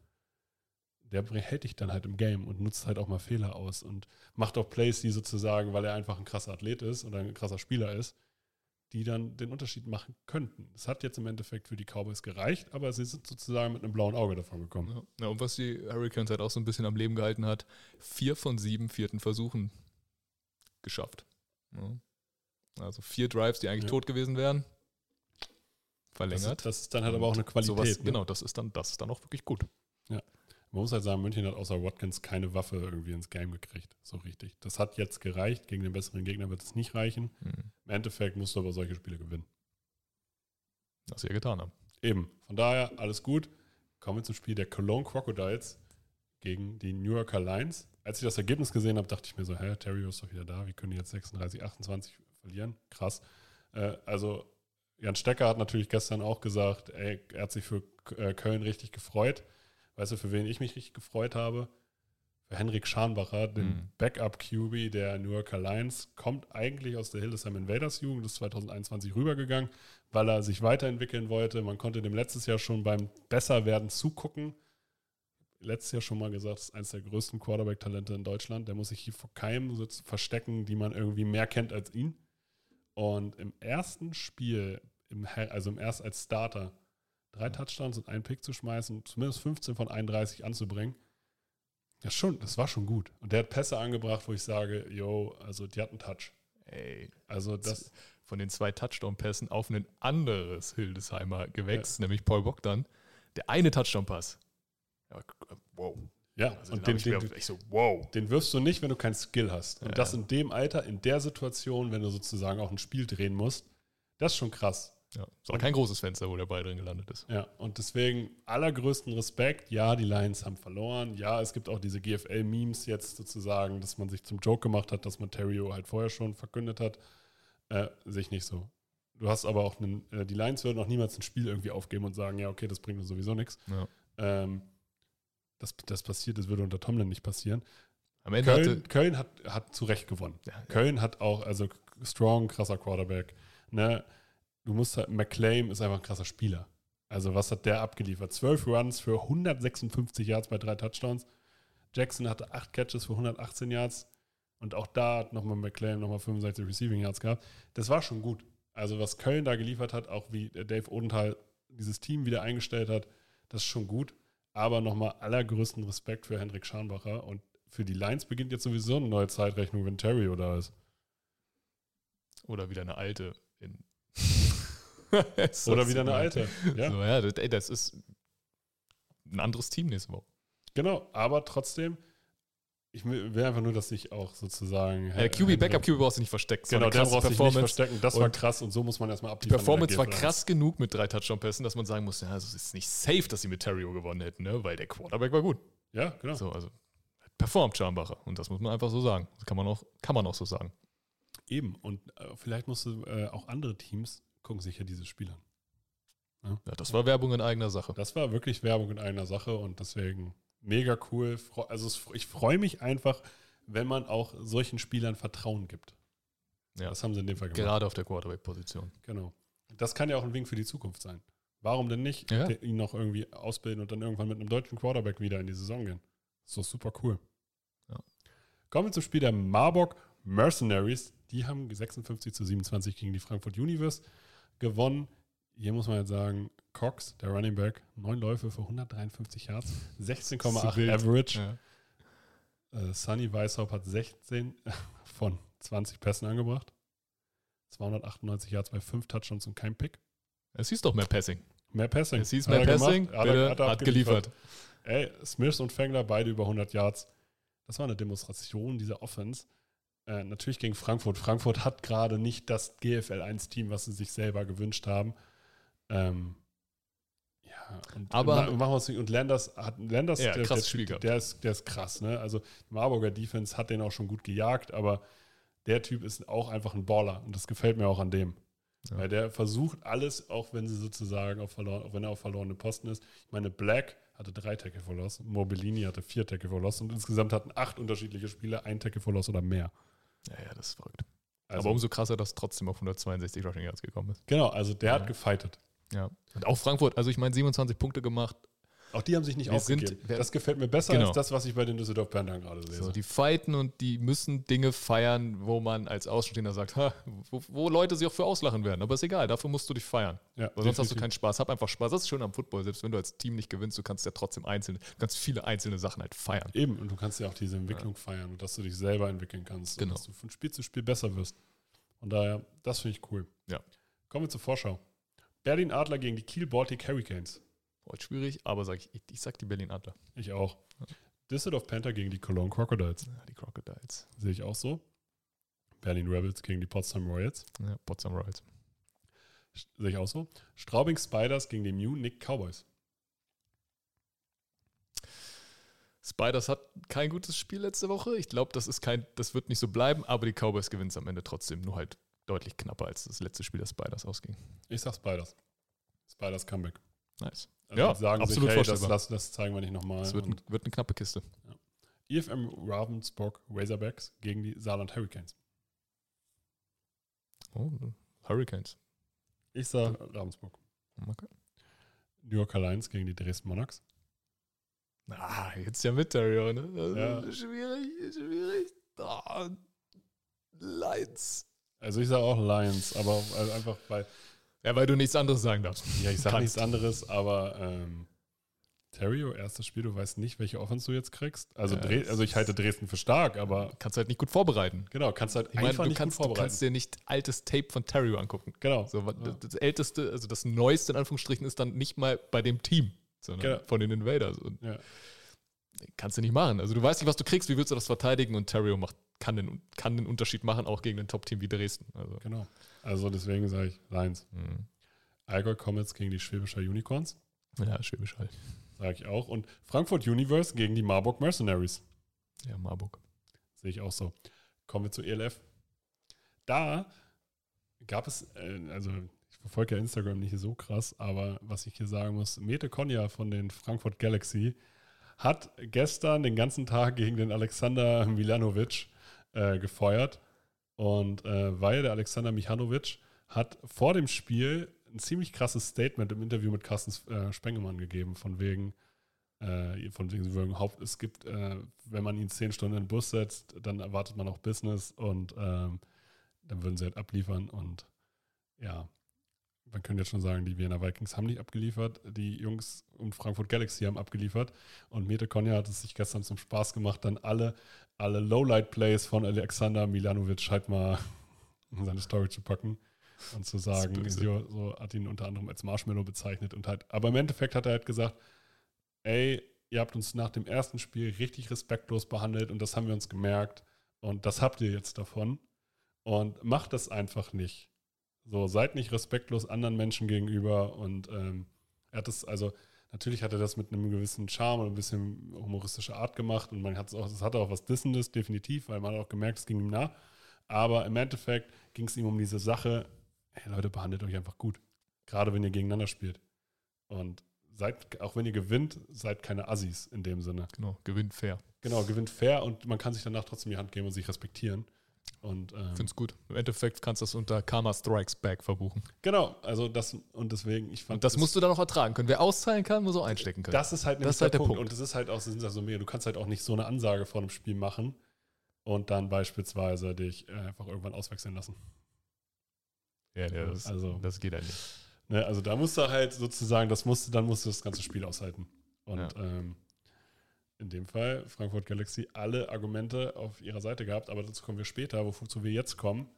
der hält dich dann halt im Game und nutzt halt auch mal Fehler aus und macht auch Plays, die sozusagen, weil er einfach ein krasser Athlet ist oder ein krasser Spieler ist, die dann den Unterschied machen könnten. Das hat jetzt im Endeffekt für die Cowboys gereicht, aber sie sind sozusagen mit einem blauen Auge davon gekommen. Ja. ja, und was die Hurricanes halt auch so ein bisschen am Leben gehalten hat, vier von sieben vierten Versuchen geschafft. Ja. Also vier Drives, die eigentlich Ja. tot gewesen wären, Das verlängert. ist, das ist dann halt aber auch eine Qualität. Sowas, ne? Genau, das ist, dann, das ist dann auch wirklich gut. Man muss halt sagen, München hat außer Watkins keine Waffe irgendwie ins Game gekriegt. So richtig. Das hat jetzt gereicht. Gegen den besseren Gegner wird es nicht reichen. Hm. Im Endeffekt musst du aber solche Spiele gewinnen. Was sie ja getan haben. Eben. Von daher alles gut. Kommen wir zum Spiel der Cologne Crocodiles gegen die New Yorker Lions. Als ich das Ergebnis gesehen habe, dachte ich mir so, hä, Terry ist doch wieder da. Wie können die jetzt 36, 28 verlieren? Krass. Äh, also Jan Stecker hat natürlich gestern auch gesagt, ey, er hat sich für äh, Köln richtig gefreut. Weißt du, für wen ich mich richtig gefreut habe? Für Henrik Scharnbacher, den Mhm. Backup-QB der New Yorker Lions, kommt eigentlich aus der Hildesheim Invaders Jugend, ist 2021 rübergegangen, weil er sich weiterentwickeln wollte. Man konnte dem letztes Jahr schon beim Besserwerden zugucken. Letztes Jahr schon mal gesagt, ist eines der größten Quarterback-Talente in Deutschland. Der muss sich hier vor keinem so verstecken, die man irgendwie mehr kennt als ihn. Und im ersten Spiel, im, also im erst als Starter, drei Touchdowns und einen Pick zu schmeißen, zumindest 15 von 31 anzubringen, das, schon, das war schon gut. Und der hat Pässe angebracht, wo ich sage, yo, also die hatten Touch. Ey, Also das, von den zwei Touchdown-Pässen auf ein anderes Hildesheimer Gewächs, nämlich Paul Bogdan. Der eine Touchdown-Pass. Ja, wow. Ja, Also und den, den, den, so, wow. den wirfst du nicht, wenn du keinen Skill hast. Und Ja, das ja. in dem Alter, in der Situation, wenn du sozusagen auch ein Spiel drehen musst, das ist schon krass. Ja, ist aber kein großes Fenster, wo der Ball drin gelandet ist. Ja, und deswegen allergrößten Respekt. Ja, die Lions haben verloren. Ja, es gibt auch diese GFL-Memes jetzt sozusagen, dass man sich zum Joke gemacht hat, dass man Terrio halt vorher schon verkündet hat. Äh, sehe ich nicht so. Du hast aber auch einen, äh, die Lions würden auch niemals ein Spiel irgendwie aufgeben und sagen, ja, okay, das bringt uns sowieso nichts. Ja. Ähm, das, das passiert, das würde unter Tomlin nicht passieren. Köln, hatte. Köln hat, hat zu Recht gewonnen. Ja, ja. Köln hat auch, also strong, krasser Quarterback. Ne? Du musst halt, McClaim ist einfach ein krasser Spieler. Also was hat der abgeliefert? 12 Runs für 156 Yards bei drei Touchdowns. Jackson hatte 8 Catches für 118 Yards. Und auch da hat nochmal McClaim nochmal 65 Receiving Yards gehabt. Das war schon gut. Also was Köln da geliefert hat, auch wie Dave Odenthal dieses Team wieder eingestellt hat, das ist schon gut. Aber nochmal allergrößten Respekt für Hendrik Scharnbacher. Und für die Lions beginnt jetzt sowieso eine neue Zeitrechnung, wenn Terry da ist. Oder wieder eine alte. Oder wieder eine alte. Ja, So, ja, das, ey, das ist ein anderes Team nächste Woche. genau. Aber trotzdem, ich will einfach nur, dass ich auch sozusagen. Äh, QB, Backup QB brauchst du nicht versteckt. Das Genau, der krasse braucht sich nicht Performance. verstecken. Das war krass und so muss man erstmal Die abliefern. Performance in war krass genug mit drei Touchdown-Pässen, dass man sagen muss, ja, also es ist nicht safe, dass sie mit Terrio gewonnen hätten, ne? weil der Quarterback war gut. Ja, genau. So, also performt Schambacher. Und das muss man einfach so sagen. Das kann man auch, kann man auch so sagen. Eben. Und äh, vielleicht musst du äh, auch andere Teams gucken sich ja diese Spiele an. Ja, das war Werbung in eigener Sache. Das war wirklich Werbung in einer Sache und deswegen mega cool. Also es, ich freue mich einfach, wenn man auch solchen Spielern Vertrauen gibt. Ja. Das haben sie in dem Fall gemacht. Gerade auf der Quarterback-Position. Genau. Das kann ja auch ein Wink für die Zukunft sein. Warum denn nicht Ja. ihn noch irgendwie ausbilden und dann irgendwann mit einem deutschen Quarterback wieder in die Saison gehen? Das ist doch super cool. Ja. Kommen wir zum Spiel der Marburg Mercenaries. Die haben 56 zu 27 gegen die Frankfurt Universe gewonnen. Hier muss man jetzt sagen, Cox, der Running Back, neun Läufe für 153 Yards, 16,8 wild. Average. Ja. Äh, Sunny Weishaupt hat 16 von 20 Pässen angebracht. 298 Yards bei 5 Touchdowns und kein Pick. Es hieß doch mehr Passing. Mehr Passing. Es hieß mehr er gemacht. Passing, Hat er- hat er hat geliefert. Ey, Smith und Fengler beide über 100 Yards. Das war eine Demonstration dieser Offense. Äh, natürlich gegen Frankfurt. Frankfurt hat gerade nicht das GFL 1-Team, was sie sich selber gewünscht haben. Ähm, ja, und, Aber- und, machen wir uns nicht- und Landers hat Landers, Ja, der, der, gehabt. der, ist, der ist krass, ne? Also die Marburger Defense hat den auch schon gut gejagt, aber der Typ ist auch einfach ein Baller und das gefällt mir auch an dem. Ja. Weil der versucht alles, auch wenn sie sozusagen auf verloren, auch wenn er auf verlorene Posten ist. Ich meine, Black hatte drei Tackle for Loss, Mobilini hatte vier Tackle for Loss und insgesamt hatten acht unterschiedliche Spieler ein Tackle for Loss oder mehr. Ja, ja, das ist verrückt. Also, Aber umso krasser, dass trotzdem auf 162 Rushing Yards gekommen ist. genau, also der Ja. hat gefightet. Ja. Und auch Frankfurt, also ich meine 27 Punkte gemacht. Auch die haben sich nicht Wir sind- aufgegeben. wer- das gefällt mir besser Genau. als das, was ich bei den Düsseldorf Panthern gerade lese. So, die fighten und die müssen Dinge feiern, wo man als Außenstehender sagt, ha, wo, wo Leute sich auch für auslachen werden. Aber ist egal, dafür musst du dich feiern. ja, Weil sonst hast du definitiv. keinen Spaß. Hab einfach Spaß. Das ist schön am Football. Selbst wenn du als Team nicht gewinnst, du kannst ja trotzdem einzelne, kannst viele einzelne Sachen halt feiern. Eben, und du kannst ja auch diese Entwicklung feiern und dass du dich selber entwickeln kannst Genau. und dass du von Spiel zu Spiel besser wirst. Und daher, das finde ich cool. Ja. Kommen wir zur Vorschau. Berlin Adler gegen die Kiel Baltic Hurricanes. Heute schwierig, aber sag ich, ich, ich sag die Berlin Adler. Ich auch. Düsseldorf Panther gegen die Cologne Crocodiles. Ja, die Crocodiles. Sehe ich auch so. Berlin Rebels gegen die Potsdam Royals. Ja, Potsdam Royals. Sehe ich auch so. Straubing Spiders gegen die Munich Cowboys. Spiders hat kein gutes Spiel letzte Woche. Ich glaube, das ist kein, das wird nicht so bleiben, aber die Cowboys gewinnen es am Ende trotzdem. Nur halt deutlich knapper, als das letzte Spiel der Spiders ausging. Ich sag Spiders. Spiders Comeback. Nice. Also Ja, sagen absolut sich, hey, das, vorstellbar. das, das zeigen wir nicht nochmal. Es wird, ein, wird eine knappe Kiste. IFM Ravensburg Razorbacks gegen die Saarland Hurricanes. Oh, Hurricanes. Ich sag Ravensburg. Okay. New Yorker Lions gegen die Dresden Monarchs. Ah, jetzt ja mit Dario, ne? Das Ja. Schwierig, schwierig. Ah, Lions. Also ich sage auch Lions, aber also einfach weil, Ja, weil du nichts anderes sagen darfst. ja, ich sage nichts anderes, aber ähm, Terrio, erstes Spiel, du weißt nicht, welche Offense du jetzt kriegst. Also, Ja, Dre das also ich halte Dresden für stark, aber Kannst halt nicht gut vorbereiten. genau, kannst halt Ich meine, einfach du nicht kannst, gut du vorbereiten. kannst dir nicht altes Tape von Terrio angucken. genau. So, Ja. Das älteste, also das neueste in Anführungsstrichen ist dann nicht mal bei dem Team, sondern Genau. von den Invaders. Und Ja. kannst du nicht machen. Also du weißt nicht, was du kriegst, wie willst du das verteidigen und Terrio macht, kann, den, kann den Unterschied machen, auch gegen ein Top-Team wie Dresden. Also, Genau. Also deswegen sage ich Lions. mhm. Allgäu Comets gegen die Schwäbischer Unicorns. ja, Schwäbisch Hall. Sage ich auch. Und Frankfurt Universe gegen die Marburg Mercenaries. Ja, Marburg. Sehe ich auch so. Kommen wir zu ELF. Da gab es, äh, also ich verfolge ja Instagram nicht so krass, aber was ich hier sagen muss, Mete Konja von den Frankfurt Galaxy hat gestern den ganzen Tag gegen den Alexander Milanovic äh, gefeuert. Und äh, weil der Alexander Michanovic hat vor dem Spiel ein ziemlich krasses Statement im Interview mit Carsten äh, Spengemann gegeben, von wegen, äh, von wegen, Haupt, es gibt, äh, wenn man ihn zehn Stunden in den Bus setzt, dann erwartet man auch Business und ähm, dann würden sie halt abliefern und ja, man könnte jetzt schon sagen, die Wiener Vikings haben nicht abgeliefert, die Jungs um Frankfurt Galaxy haben abgeliefert und Mete Konja hat es sich gestern zum Spaß gemacht, dann alle, alle Lowlight-Plays von Alexander Milanovic halt mal in seine Story zu packen und zu sagen, so, so hat ihn unter anderem als Marshmallow bezeichnet und halt, aber im Endeffekt hat er halt gesagt, ey, ihr habt uns nach dem ersten Spiel richtig respektlos behandelt und das haben wir uns gemerkt. Und das habt ihr jetzt davon. Und macht das einfach nicht. So, seid nicht respektlos anderen Menschen gegenüber. Und ähm, er hat es, also natürlich hat er das mit einem gewissen Charme und ein bisschen humoristischer Art gemacht. Und man hat es auch, es hatte auch was Dissendes, definitiv, weil man hat auch gemerkt, es ging ihm nah. Aber im Endeffekt ging es ihm um diese Sache, hey Leute, behandelt euch einfach gut. Gerade wenn ihr gegeneinander spielt. Und seid, auch wenn ihr gewinnt, seid keine Assis in dem Sinne. Genau, gewinnt fair. Genau, gewinnt fair und man kann sich danach trotzdem die Hand geben und sich respektieren. Und ähm, Find's gut. Im Endeffekt kannst du das unter Karma Strikes Back verbuchen. genau, also das und deswegen, ich fand Und das musst du dann auch ertragen können. Wer auszahlen kann, muss auch einstecken können. Das ist halt, Das ist halt der, der Punkt. Punkt. Und das ist halt auch, das sind also mehr, du kannst halt auch nicht so eine Ansage vor einem Spiel machen und dann beispielsweise dich äh, einfach irgendwann auswechseln lassen. ja, ja, das, Also- das geht ja nicht. Ne? Also da musst du halt sozusagen, das musst du, dann musst du das ganze Spiel aushalten. Und Ja. ähm, in dem Fall Frankfurt Galaxy alle Argumente auf ihrer Seite gehabt, aber dazu kommen wir später, wozu wir jetzt kommen.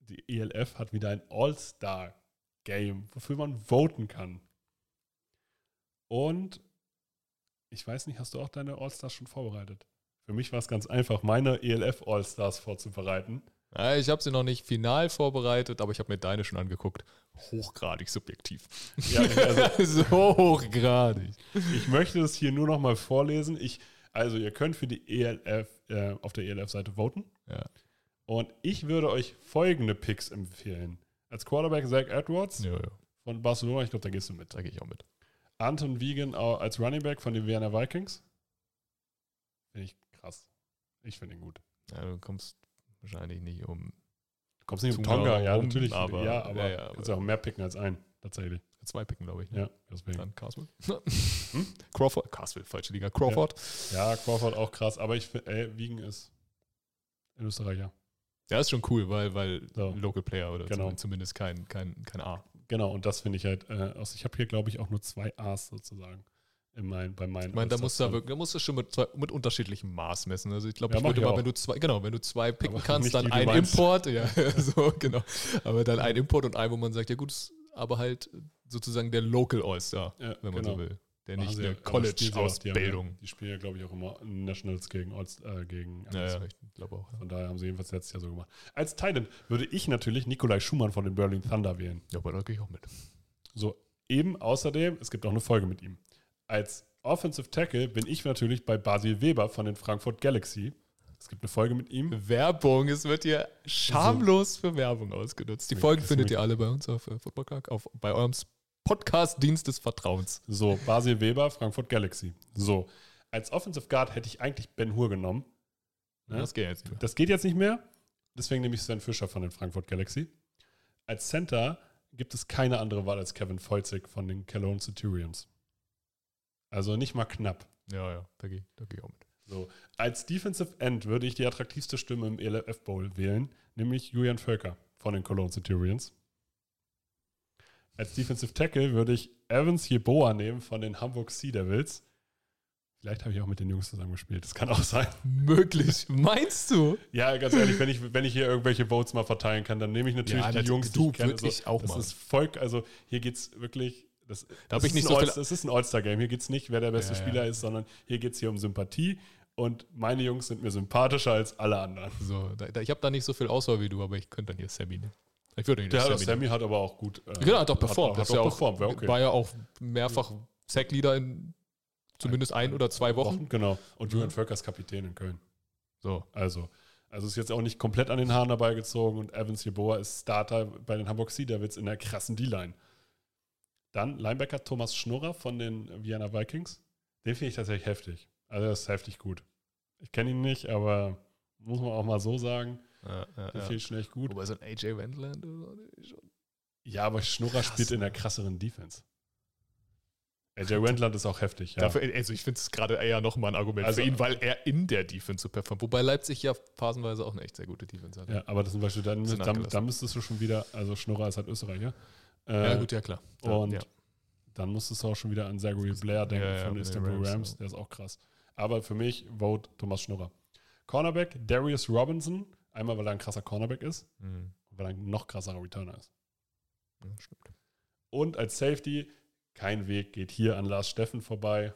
Die ELF hat wieder ein All-Star-Game, wofür man voten kann. Und ich weiß nicht, hast du auch deine All-Stars schon vorbereitet? Für mich war es ganz einfach, meine ELF All-Stars vorzubereiten. Ja, ich habe sie noch nicht final vorbereitet, aber ich habe mir deine schon angeguckt. Hochgradig subjektiv. Ja, also so hochgradig. Ich möchte das hier nur noch mal vorlesen. Ich, also ihr könnt für die ELF äh, auf der ELF-Seite voten. Ja. Und ich würde euch folgende Picks empfehlen. Als Quarterback Zach Edwards Ja, von Barcelona, ich glaube, da gehst du mit. da gehe ich auch mit. Anton Wiegen als Running Back von den Vienna Vikings. Finde ich krass. Ich finde ihn gut. Ja, du kommst wahrscheinlich nicht um Du kommst nicht um Tonga, ja, rum, natürlich. aber- ja, aber ja, ja, kannst aber- auch mehr picken als einen, tatsächlich. zwei Picken, glaube ich. Ne? Ja, deswegen. Dann Carswell. Crawford, Carswell, falsche Liga. Crawford. Ja, Crawford auch krass, aber ich finde, ey, Wiegen ist ein Österreicher. Ja, ist schon cool, weil, weil So. Local Player oder Genau. zumindest- kein, kein, kein A. Genau, und das finde ich halt, äh, aus, ich habe hier, glaube ich, auch nur zwei A's sozusagen in mein, bei meinen. Ich meine, da musst du, drin. wirklich, da musst du schon mit, zwei, mit unterschiedlichem Maß messen. Also ich glaube, Ja, ich würde mal, auch. wenn du zwei, genau, wenn du zwei picken Aber kannst, dann ein meinst. Import, ja, so, genau. Aber dann ein Import und ein, wo man sagt, ja gut, aber halt sozusagen der Local All-Star, Ja, wenn man genau. so will. Der Machen nicht eine ja- die haben College-Ausbildung. Ja, die spielen ja, glaube ich, auch immer Nationals gegen, All- äh, gegen Ja, ja, ich glaube auch. Ja. Von daher haben sie jedenfalls letztes Jahr so gemacht. Als Titan würde ich natürlich Nikolai Schumann von den Berlin Thunder wählen. ja, aber da gehe ich auch mit. So, eben außerdem, es gibt auch eine Folge mit ihm. Als Offensive Tackle bin ich natürlich bei Basil Weber von den Frankfurt Galaxy. Es gibt eine Folge mit ihm. Werbung, es wird hier schamlos für Werbung ausgenutzt. Die Folgen findet ihr alle bei uns auf äh, Football Club, auf, bei eurem Podcast-Dienst des Vertrauens. So, Basil Weber, Frankfurt Galaxy. So, als Offensive Guard hätte ich eigentlich Ben Hur genommen. Ja? Das geht jetzt nicht mehr. Das geht jetzt nicht mehr. Deswegen nehme ich Sven Fischer von den Frankfurt Galaxy. Als Center gibt es keine andere Wahl als Kevin Feuzig von den Cologne Centurions. Also nicht mal knapp. Ja, ja, da gehe da geh ich auch mit. So. Als Defensive End würde ich die attraktivste Stimme im ELF Bowl wählen, nämlich Julian Völker von den Cologne Centurions. Als Defensive Tackle würde ich Evans Jeboa nehmen von den Hamburg Sea Devils. Vielleicht habe ich auch mit den Jungs zusammen gespielt. Das kann auch sein. Möglich. Meinst du? Ja, ganz ehrlich, wenn ich, wenn ich hier irgendwelche Votes mal verteilen kann, dann nehme ich natürlich Ja, die Jungs, die ich kenne. würd ich auch das machen. ist Volk, also hier geht es wirklich. Das, Da das ich nicht ist so ein All- Das ist ein All-Star-Game. Hier geht es nicht, wer der beste Ja, ja. Spieler ist, sondern hier geht es hier um Sympathie. Und meine Jungs sind mir sympathischer als alle anderen. So, da, da, ich habe da nicht so viel Auswahl wie du, aber ich könnte dann hier Sammy nehmen. Ich würde ihn Der Sammy hat, Sammy hat aber auch gut. Äh, Genau, hat doch performt. Hat, hat, ist ja auch auch- performt, war okay. War ja auch mehrfach Sackleader in zumindest ein oder zwei Wochen. Genau. Und Julian Ja. Völker ist Kapitän in Köln. So. Also, also ist jetzt auch nicht komplett an den Haaren dabei gezogen und Evans Jeboa ist Starter bei den Hamburg Sea Devils in der krassen D-Line. Dann Linebacker Thomas Schnurrer von den Vienna Vikings. Den finde ich tatsächlich heftig. Also das ist heftig gut. Ich kenne ihn nicht, aber muss man auch mal so sagen. Ja, ja, Den finde ich schon echt gut. Wobei so ein AJ Wendland schon- Ja, aber Schnurrer Krass. spielt in der krasseren Defense. AJ Wendland ist auch heftig, ja. Dafür, also ich finde es gerade eher nochmal ein Argument Also- für ihn, weil er in der Defense so performt. Wobei Leipzig ja phasenweise auch eine echt sehr gute Defense hat. ja aber das zum Beispiel, dann, dann, dann müsstest du schon wieder, also Schnurrer ist halt Österreicher. Äh, Ja, gut, ja klar. Ja, Und ja. dann musstest du auch schon wieder an Zachary Blair denken Ja, von Istanbul Rams, Rams. Der ist auch krass. Aber für mich, vote Thomas Schnurrer. Cornerback, Darius Robinson. Einmal, weil er ein krasser Cornerback ist Mhm. weil er ein noch krasserer Returner ist. ja, stimmt. Und als Safety, kein Weg geht hier an Lars Steffen vorbei.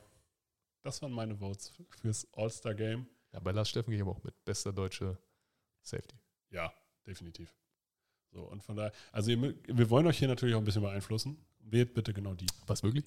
das waren meine Votes fürs All-Star-Game. Ja, bei Lars Steffen gehe ich aber auch mit. Bester deutsche Safety. Ja, definitiv. So, und von daher, also ihr, wir wollen euch hier natürlich auch ein bisschen beeinflussen. Wählt bitte genau die. Was wirklich?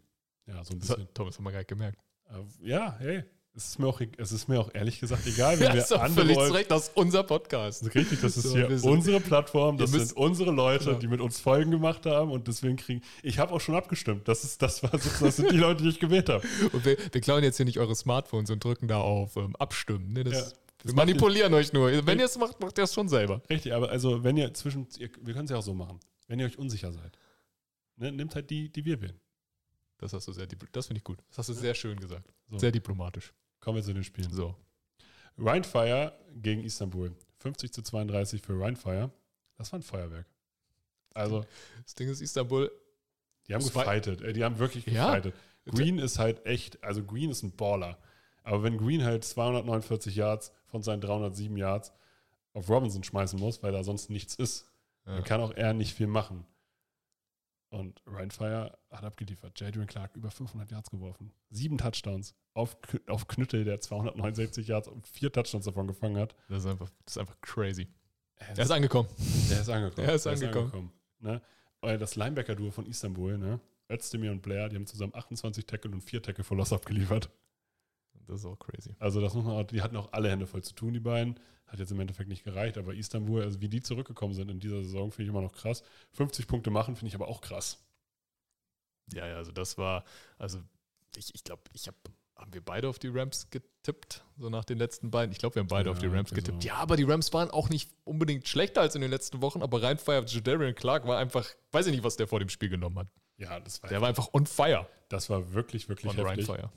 Ja, so ein bisschen. hat, Thomas, haben wir gar nicht gemerkt. Äh, ja, hey, es ist mir auch, e- es ist mir auch ehrlich gesagt egal, wenn wir ist andere völlig Leute, zu Recht, das ist unser Podcast. Das ist richtig, das ist So, hier unsere Plattform, das müsst- sind unsere Leute, Genau. die mit uns Folgen gemacht haben und deswegen kriegen. Ich habe auch schon abgestimmt. Das ist das war das sind die Leute, die ich gewählt habe. Und wir, wir klauen jetzt hier nicht eure Smartphones und drücken da auf ähm, Abstimmen. Ne, das, Ja. Wir manipulieren euch nur. Wenn ihr es macht, macht ihr es schon selber. Richtig, aber also wenn ihr zwischen, ihr, wir können es ja auch so machen. Wenn ihr euch unsicher seid, ne, nehmt halt die, die wir wählen. Das hast du sehr, das finde ich gut. Das hast du sehr schön gesagt. So. Sehr diplomatisch. Kommen wir zu den Spielen. So. Rheinfire gegen Istanbul. 50 zu 32 für Rheinfire. Das war ein Feuerwerk. Also, Das Ding ist Istanbul. die haben gefightet. Die haben wirklich Ja. gefightet. Green ist halt echt, also Green ist ein Baller. Aber wenn Green halt 249 Yards von seinen 307 Yards auf Robinson schmeißen muss, weil da sonst nichts ist, Ja. dann kann auch er nicht viel machen. Und Ryan Fire hat abgeliefert. Jadrian Clark über 500 Yards geworfen. Sieben Touchdowns auf, auf Knüttel, der 269 Yards und vier Touchdowns davon gefangen hat. Das ist einfach, das ist einfach crazy. Er Er ist angekommen. Der ist angekommen. Er ist angekommen. ne? Das Linebacker-Duo von Istanbul, ne? Özdemir und Blair, die haben zusammen 28 Tackle und 4 Tackle for Loss abgeliefert. Das ist auch crazy. Also das muss man auch, die hatten auch alle Hände voll zu tun, die beiden. Hat jetzt im Endeffekt nicht gereicht, aber Istanbul, also wie die zurückgekommen sind in dieser Saison, finde ich immer noch krass. 50 Punkte machen, finde ich aber auch krass. Ja, ja, also das war, also ich, ich glaube, ich habe, haben wir beide auf die Rams getippt, so nach den letzten beiden? Ich glaube, wir haben beide Ja, auf die Rams also- getippt. Ja, aber die Rams waren auch nicht unbedingt schlechter als in den letzten Wochen, aber rein Fire Jadarian Clark war einfach, weiß ich nicht, was der vor dem Spiel genommen hat. Ja, das war, Der war einfach on fire das war wirklich, wirklich on Ryan heftig. Fire.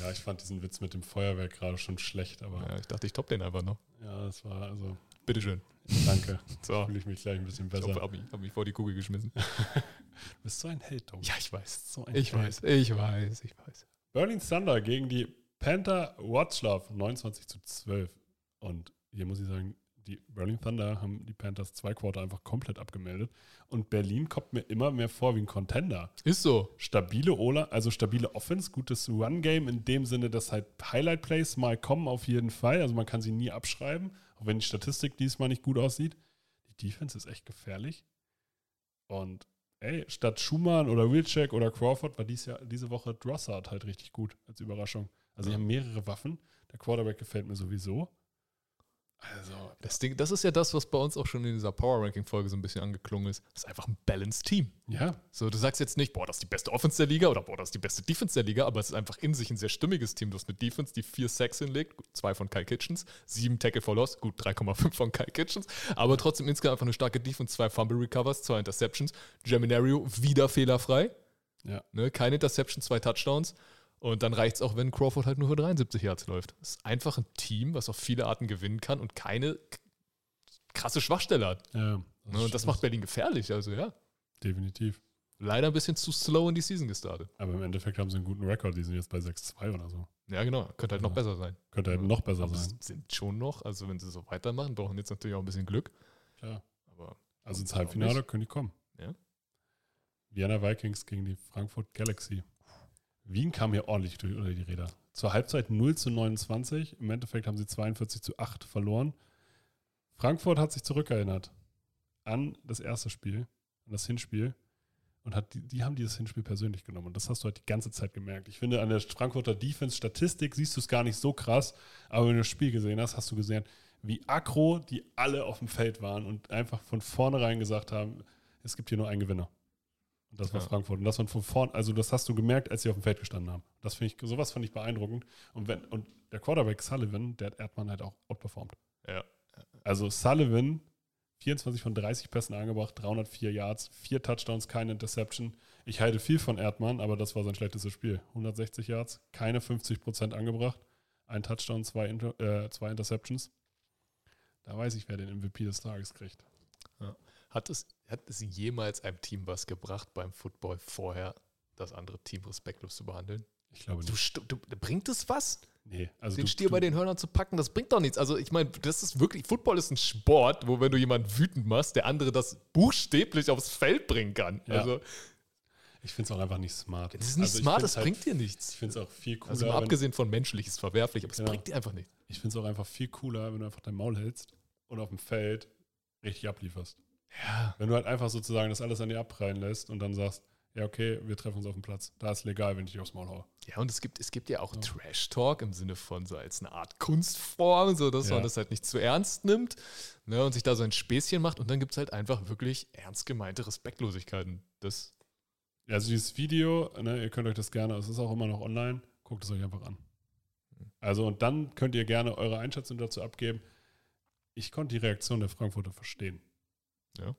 Ja, ich fand diesen Witz mit dem Feuerwerk gerade schon schlecht, aber ja, Ja, ich dachte, ich top den einfach noch. das war, also, Bitteschön. danke. So. Fühle ich mich gleich ein bisschen Ich besser. hoffe, hab mich, hab mich vor die Kugel geschmissen. Du bist so ein Held, Tom. Ja, ich weiß. so ein Ich Held. weiß, ich weiß, ich weiß. Berlin Thunder gegen die Panther Watchlove 29 zu 12. Und hier muss ich sagen, die Berlin Thunder haben die Panthers zwei Quarter einfach komplett abgemeldet. Und Berlin kommt mir immer mehr vor wie ein Contender. Ist so. Stabile Ola, also stabile Offense, gutes Run-Game in dem Sinne, dass halt Highlight-Plays mal kommen auf jeden Fall. Also man kann sie nie abschreiben, auch wenn die Statistik diesmal nicht gut aussieht. Die Defense ist echt gefährlich. Und ey, statt Schumann oder Wilczek oder Crawford war dies Jahr, diese Woche Drossard halt richtig gut als Überraschung. Also die haben mehrere Waffen. Der Quarterback gefällt mir sowieso. Also, Das, Ding, das ist ja das, was bei uns auch schon in dieser Power Ranking-Folge so ein bisschen angeklungen ist. Das ist einfach ein Balanced Team. ja, So, du sagst jetzt nicht, boah, das ist die beste Offense der Liga oder boah, das ist die beste Defense der Liga, aber es ist einfach in sich ein sehr stimmiges Team. Du hast eine Defense, die vier Sacks hinlegt, zwei von Kyle Kitchens, sieben Tackle for Loss, gut 3,5 von Kyle Kitchens, aber trotzdem insgesamt einfach eine starke Defense, zwei Fumble Recovers, zwei Interceptions. Geminario wieder fehlerfrei. Ja. Ne, keine Interception, zwei Touchdowns. Und dann reicht es auch, wenn Crawford halt nur für 73 Yards läuft. Es ist einfach ein Team, was auf viele Arten gewinnen kann und keine krasse Schwachstelle hat. ja Ne, und das macht Berlin gefährlich. Also ja, definitiv. leider ein bisschen zu slow in die Season gestartet. Aber im Endeffekt haben sie einen guten Rekord. Die sind jetzt bei 6-2 oder so. Ja, genau. Könnte halt noch Ja. besser sein. Könnte halt noch besser Aber sein. sind schon noch, also wenn sie so weitermachen, brauchen jetzt natürlich auch ein bisschen Glück. Klar. Aber Also ins Halbfinale können die kommen. Ja. Vienna Vikings gegen die Frankfurt Galaxy. Wien kam hier ordentlich durch unter die Räder. Zur Halbzeit 0 zu 29. Im Endeffekt haben sie 42 zu 8 verloren. Frankfurt hat sich zurückerinnert an das erste Spiel, an das Hinspiel. Und hat die, die haben dieses Hinspiel persönlich genommen. Und das hast du halt die ganze Zeit gemerkt. Ich finde, an der Frankfurter Defense-Statistik siehst du es gar nicht so krass. Aber wenn du das Spiel gesehen hast, hast du gesehen, wie aggro die alle auf dem Feld waren und einfach von vornherein gesagt haben, es gibt hier nur einen Gewinner. Und das war Ja. Frankfurt. Und das von, von vorn, also das hast du gemerkt, als sie auf dem Feld gestanden haben. Das finde ich, sowas fand ich beeindruckend. Und wenn, und der Quarterback Sullivan, der hat Erdmann halt auch outperformed. ja. Also Sullivan, 24 von 30 Pässen angebracht, 304 Yards, vier Touchdowns, keine Interception. Ich halte viel von Erdmann, aber das war sein schlechtestes Spiel. 160 Yards, keine 50 Prozent angebracht, ein Touchdown, zwei, Inter äh, zwei Interceptions. Da weiß ich, wer den MVP des Tages kriegt. Hat, es, hat es jemals einem Team was gebracht beim Football vorher, das andere Team respektlos zu behandeln? Ich glaube Du, nicht. st- du, bringt es was? Nee, also den du, Stier du, bei den Hörnern zu packen, das bringt doch nichts. Also ich meine, das ist wirklich, Football ist ein Sport, wo wenn du jemanden wütend machst, der andere das buchstäblich aufs Feld bringen kann. Ja. Also Ich finde es auch einfach nicht smart. Das ist nicht Also smart, das halt- bringt dir nichts. Ich finde es auch viel cooler. Also mal abgesehen von menschlich ist verwerflich, aber es Genau. bringt dir einfach nicht. ich finde es auch einfach viel cooler, wenn du einfach dein Maul hältst und auf dem Feld richtig ablieferst. Ja. Wenn du halt einfach sozusagen das alles an dir abprallen lässt und dann sagst, ja, okay, wir treffen uns auf dem Platz. Da ist legal, wenn ich dich aufs Maul haue. Ja, und es gibt, es gibt ja auch Ja. Trash-Talk im Sinne von so als eine Art Kunstform, so dass Ja. man das halt nicht zu ernst nimmt ne, und sich da so ein Späßchen macht. Und dann gibt es halt einfach wirklich ernst gemeinte Respektlosigkeiten. Das, also dieses Video, ne, ihr könnt euch das gerne, es ist auch immer noch online, guckt es euch einfach an. Also und dann könnt ihr gerne eure Einschätzung dazu abgeben. Ich konnte die Reaktion der Frankfurter verstehen. Ja.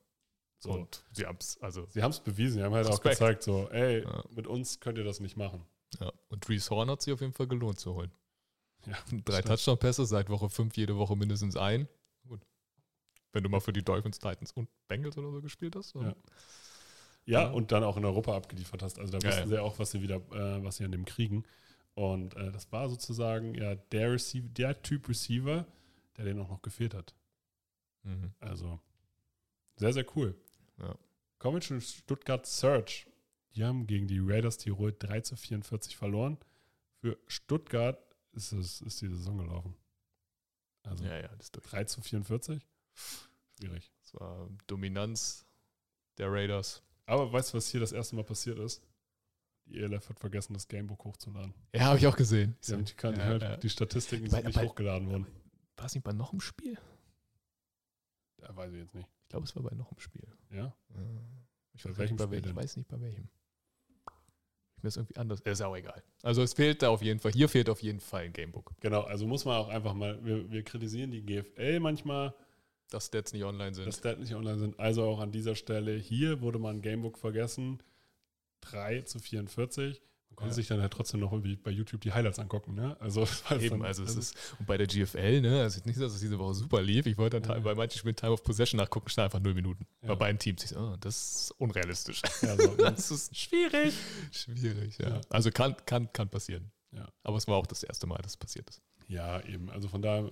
So. Und sie haben es, also, Sie haben es bewiesen, sie haben halt auch Respekt. gezeigt, so, ey, Ja. mit uns könnt ihr das nicht machen. ja. Und Reese Horn hat sich auf jeden Fall gelohnt zu holen. Ja, Drei. Touchdown-Pässe, seit Woche 5 jede Woche mindestens ein. Gut. Wenn du mal für die Dolphins, Titans und Bengals oder so gespielt hast. Ja. Ja, und dann auch in Europa abgeliefert hast. Also da wussten ja. sie auch, was sie wieder, äh, was sie an dem kriegen. Und äh, das war sozusagen ja der Receiver, der Typ Receiver, der denen auch noch gefehlt hat. Mhm. Also sehr, sehr cool. Ja. Kommen wir zu Stuttgart Search. Die haben gegen die Raiders Tirol 3 zu 44 verloren. Für Stuttgart ist, es, ist die Saison gelaufen. Also ja, ja, ist durch. 3 zu 44? Schwierig. Das war Dominanz der Raiders. Aber weißt du, was hier das erste Mal passiert ist? Die ELF hat vergessen, das Gamebook hochzuladen. Ja, habe ich auch gesehen. Sie haben die, kann, Ja, halt, ja. die Statistiken Bei- sind nicht bei- hochgeladen worden. War es nicht bei noch im Spiel? Da weiß ich jetzt nicht. Ich glaube, es war bei noch im Spiel. Ja? Ich Bei weiß, nicht, bei Spiel welchem, ich weiß nicht bei welchem. Ich mir das irgendwie anders. Ist auch egal. Also es fehlt da auf jeden Fall. Hier fehlt auf jeden Fall ein Gamebook. Genau, also muss man auch einfach mal, wir, wir kritisieren die GFL manchmal, Dass Stats nicht online sind. dass Stats nicht online sind. Also auch an dieser Stelle, hier wurde mal ein Gamebook vergessen. 3 zu 44. Konnte Ja. sich dann halt trotzdem noch irgendwie bei YouTube die Highlights angucken. Ne? Also, Eben, dann- also es ist, und bei der GFL, ne, also nicht, dass es diese Woche super lief. Ich wollte dann Ja. bei manchen Spielen Time of Possession nachgucken, schnell einfach null Minuten. Ja. Bei beiden Teams. Ich so, oh, das ist unrealistisch. Ja, so, das ist schwierig. Schwierig, ja. Ja. Also kann, kann, kann passieren. Ja. Aber es war auch das erste Mal, dass es passiert ist. ja, eben. Also von daher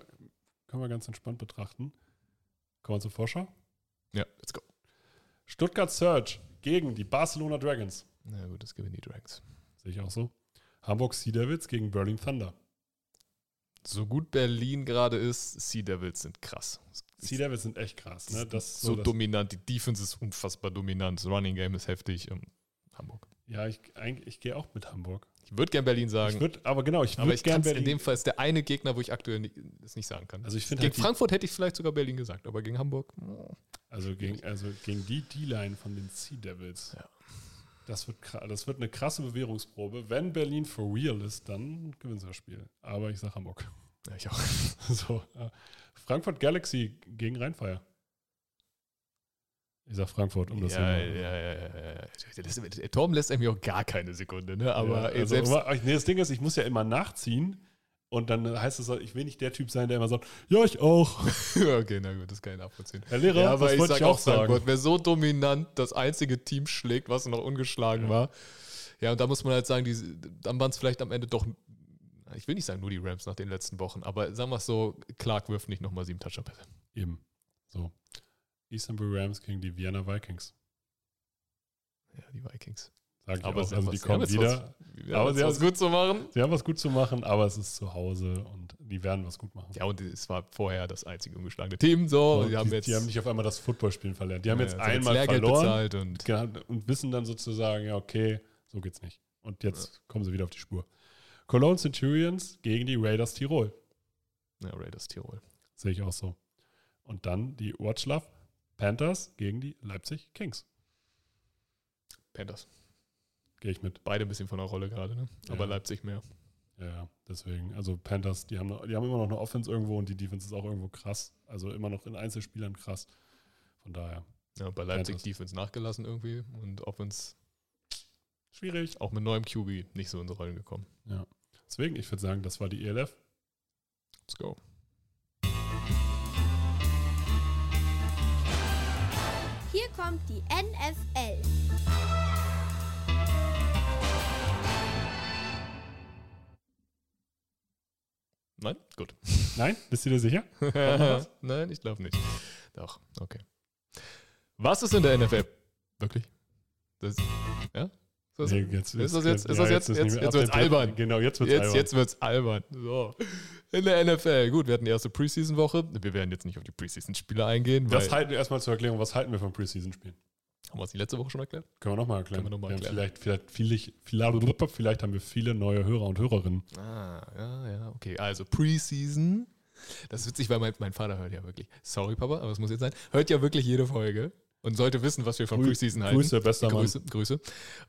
können wir ganz entspannt betrachten. Kommen wir zur Vorschau. Ja, let's go. Stuttgart Search gegen die Barcelona Dragons. Na gut, das gewinnen die Dragons. Sehe ich auch so. Hamburg Sea Devils gegen Berlin Thunder. So gut Berlin gerade ist, Sea Devils sind krass. Sea Devils sind echt krass. Ne? Das so, so das, dominant. Die Defense ist unfassbar dominant. Das Running Game ist heftig. Ähm, Hamburg. ja, ich, ich gehe auch mit Hamburg. Ich würde gern Berlin Ich sagen, würde, aber genau, ich würde ich gerne kann in Berlin. dem Fall ist der eine Gegner, wo ich aktuell nicht, das nicht sagen kann. also ich gegen halt Frankfurt hätte ich vielleicht sogar Berlin gesagt, aber gegen Hamburg. oh. also gegen, also gegen die D-Line von den Sea Devils. Ja. Das wird, das wird eine krasse Bewährungsprobe. Wenn Berlin for real ist, dann gewinnen sie das Spiel. Aber ich sage Hamburg. Ja, ich auch. so, ja. Frankfurt Galaxy gegen Rheinfire. Ich sag Frankfurt, um das ja, hier ja, ja, ja, ja. Der Tom lässt mir auch gar keine Sekunde, ne? Aber ja, also selbst. nee, das Ding ist, ich muss ja immer nachziehen. Und dann heißt es, ich will nicht der Typ sein, der immer sagt, ja, ich auch. okay, na gut, das kann ich nachvollziehen. Herr Lehrer, Ja, aber ich wollte sag ich auch sagen. Frankfurt, wer so dominant das einzige Team schlägt, was noch ungeschlagen Ja. war. Ja, und da muss man halt sagen, die, dann waren es vielleicht am Ende doch, ich will nicht sagen nur die Rams nach den letzten Wochen, aber sagen wir es so, Clark wirft nicht nochmal sieben Touchdown-Pässe. Eben. So. Istanbul Rams gegen die Vienna Vikings. Ja, die Vikings. Sag ich Aber auch. sie Also haben die haben kommen jetzt wieder. Was, Aber haben sie jetzt was haben- gut zu machen. Sie haben was gut zu machen, aber es ist zu Hause und die werden was gut machen. Ja, und es war vorher das einzige ungeschlagene Team, so. Und die, haben die, jetzt, die haben nicht auf einmal das Footballspielen verlernt. Die haben ja, jetzt haben einmal Lehrgeld verloren und und wissen dann sozusagen, ja, okay, so geht's nicht. Und jetzt kommen sie wieder auf die Spur. Cologne Centurions gegen die Raiders Tirol. ja, Raiders Tirol. Sehe ich auch so. Und dann die Watchlove Panthers gegen die Leipzig Kings. Panthers. Gehe ich mit. Beide ein bisschen von der Rolle gerade, ne? Aber Ja. Leipzig mehr. Ja, ja, deswegen. Also Panthers, die haben, die haben immer noch eine Offense irgendwo und die Defense ist auch irgendwo krass. Also immer noch in Einzelspielern krass. Von daher. Ja, bei Leipzig Panthers. Defense nachgelassen irgendwie und Offense Schwierig. auch mit neuem QB nicht so in die Rollen gekommen. Deswegen, ich würde sagen, das war die ELF. Let's go. Hier kommt die NFL. Nein? Gut. Nein? Bist du dir sicher? Nein, ich glaube nicht. Doch, okay. Was ist in der NFL? Wirklich? Das, ja? So, Nee, jetzt, ist das jetzt, ist ja, das jetzt, ist jetzt, jetzt ab wird's albern. Genau, jetzt wird's Jetzt, albern. jetzt wird's albern. So. In der NFL. Gut, wir hatten die erste Preseason-Woche. Wir werden jetzt nicht auf die Preseason-Spiele eingehen, das halten wir erstmal zur Erklärung. Was halten wir von Preseason-Spielen? Haben wir es die letzte Woche schon erklärt? Können wir nochmal erklären. Können wir noch mal haben erklären. Vielleicht, vielleicht, vielleicht, vielleicht haben wir viele neue Hörer und Hörerinnen. Ah, ja, ja, okay. Also Preseason. Das ist witzig, weil mein, mein Vater hört ja wirklich, sorry Papa, aber es muss jetzt sein, hört ja wirklich jede Folge und sollte wissen, was wir von Grü- Preseason halten. Grüße, bester Mann. Grüße, Grüße.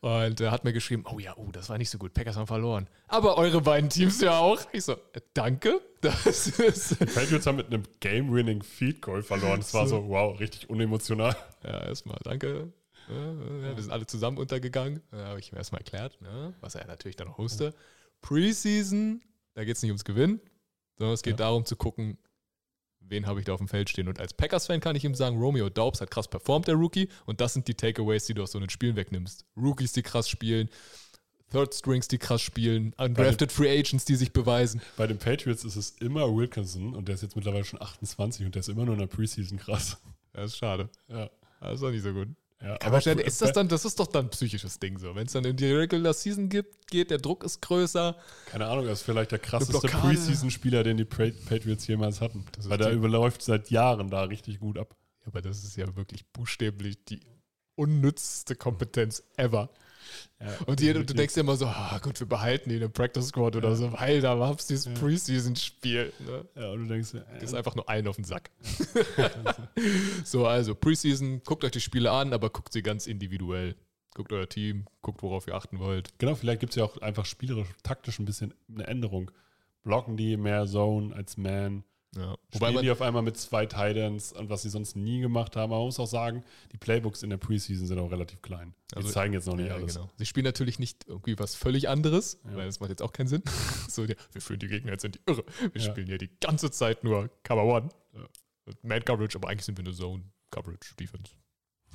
Und er hat mir geschrieben, oh ja, oh, das war nicht so gut, Packers haben verloren. Aber eure beiden Teams ja auch. Ich so, äh, danke. Das ist, Die Patriots haben mit einem Game-Winning Feed Goal verloren. Das war so, wow, richtig unemotional. ja, erstmal danke. Ja, wir sind alle zusammen untergegangen. Da habe ich ihm erstmal erklärt, ne, was er natürlich dann wusste. Preseason, da geht es nicht ums Gewinnen, sondern es geht Ja. darum zu gucken, wen habe ich da auf dem Feld stehen. Und als Packers-Fan kann ich ihm sagen, Romeo Daubs hat krass performt, der Rookie. Und das sind die Takeaways, die du aus so einem Spielen wegnimmst. Rookies, die krass spielen, Third Strings, die krass spielen, undrafted Free Agents, die sich beweisen. Bei den Patriots ist es immer Wilkinson und der ist jetzt mittlerweile schon 28 und der ist immer nur in der Preseason krass. Das ist schade. Ja. Das ist auch nicht so gut. Ja, Aber stell- ist das dann, das ist doch dann ein psychisches Ding so. Wenn es dann in die Regular Season gibt, geht, der Druck ist größer. Keine Ahnung, das ist vielleicht der krasseste. Preseason-Spieler, den die Pa- Patriots jemals hatten. Weil der überläuft seit Jahren da richtig gut ab. Ja, aber das ist ja wirklich buchstäblich die unnützste Kompetenz ever. Ja, Und jeder, du denkst dir immer so, ah, gut, wir behalten ihn im Practice Squad oder so, weil da war es dieses Ja. Preseason-Spiel. Ne? Ja, und du denkst, dir, Ist äh, einfach nur einen auf den Sack. so, also Preseason, guckt euch die Spiele an, aber guckt sie ganz individuell. Guckt euer Team, guckt, worauf ihr achten wollt. genau, vielleicht gibt es ja auch einfach spielerisch, taktisch ein bisschen eine Änderung. Blocken die mehr Zone als Man? Ja. Wobei Spielen man, die auf einmal mit zwei Titans und was sie sonst nie gemacht haben. Aber man muss auch sagen, die Playbooks in der Preseason sind auch relativ klein. Die Also- zeigen jetzt noch nicht ja, alles. genau. Sie spielen natürlich nicht irgendwie was völlig anderes, Ja. weil das macht jetzt auch keinen Sinn. so, wir führen die Gegner jetzt in die Irre. Wir spielen ja die ganze Zeit nur Cover One. Man Coverage, aber eigentlich sind wir eine Zone Coverage Defense.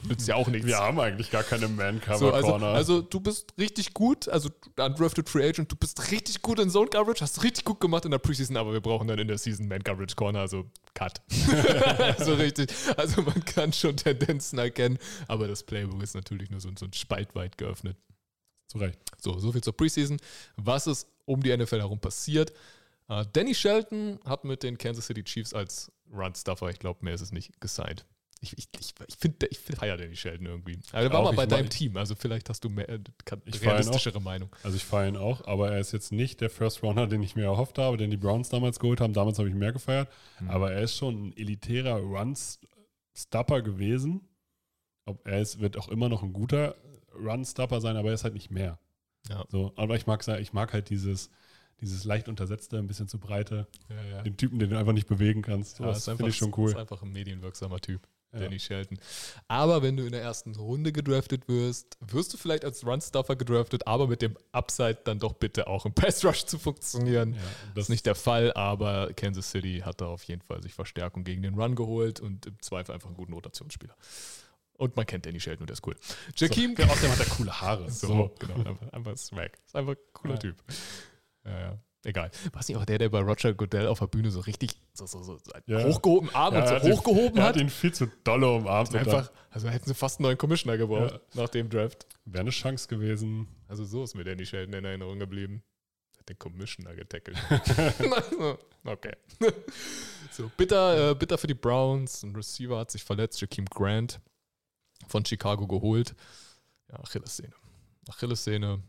Nützt ja auch nichts. Wir haben eigentlich gar keine So, Man-Cover-Corner. also, also du bist richtig gut, also undrafted Free Agent, du bist richtig gut in Zone Coverage, hast richtig gut gemacht in der Preseason, aber wir brauchen dann in der Season Man Coverage Corner, also Cut. also richtig, also man kann schon Tendenzen erkennen, aber das Playbook ist natürlich nur so, so ein Spalt weit geöffnet. Zu Recht. So, soviel zur Preseason. Was ist um die NFL herum passiert? Äh, Danny Shelton hat mit den Kansas City Chiefs als Run-Stuffer, ich glaube, mehr ist es nicht, gesigned. Ich, ich, ich, ich finde, ich feiere Danny Shelton irgendwie. Aber der war Auch, mal bei deinem Team, also vielleicht hast du mehr, äh, kann- Ich realistischere Meinung. Also ich feiere ihn auch, aber er ist jetzt nicht der First Runner, den ich mir erhofft habe, den die Browns damals geholt haben. Damals habe ich mehr gefeiert. Mhm. Aber er ist schon ein elitärer Run-Stopper gewesen. Ob er ist, wird auch immer noch ein guter Run-Stopper sein, aber er ist halt nicht mehr. Ja. So, aber ich mag, ich mag halt dieses, dieses leicht untersetzte, ein bisschen zu breite, den Typen, den du einfach nicht bewegen kannst. So, Ja, das ist finde ich schon Ist cool. einfach ein medienwirksamer Typ, Ja. Danny Shelton. Aber wenn du in der ersten Runde gedraftet wirst, wirst du vielleicht als Run-Stuffer gedraftet, aber mit dem Upside dann doch bitte auch im Pass-Rush zu funktionieren. Ja, Das ist nicht der Fall, aber Kansas City hat da auf jeden Fall sich Verstärkung gegen den Run geholt und im Zweifel einfach einen guten Rotationsspieler. Und man kennt Danny Shelton und der ist cool. Jakeem, So, außerdem hat er coole Haare. so, So. genau, einfach, einfach Swag. Ist einfach ein cooler Ja. Typ. Ja, ja. Egal. War es nicht auch der, der bei Roger Goodell auf der Bühne so richtig so, so, so, so Ja. hochgehoben, Arm Ja, und er so hat hochgehoben er hat? hat ihn viel zu dolle umarmt. dann Einfach, also hätten sie fast einen neuen Commissioner gebraucht Ja. nach dem Draft. Wäre eine Chance gewesen. Also so ist mir Danny Shelton in Erinnerung geblieben. Hat den Commissioner getackelt. okay. so, bitter, äh, bitter für die Browns. Ein Receiver hat sich verletzt, Jakeem Grant von Chicago geholt. Ja, Achillessehne. Achillessehne,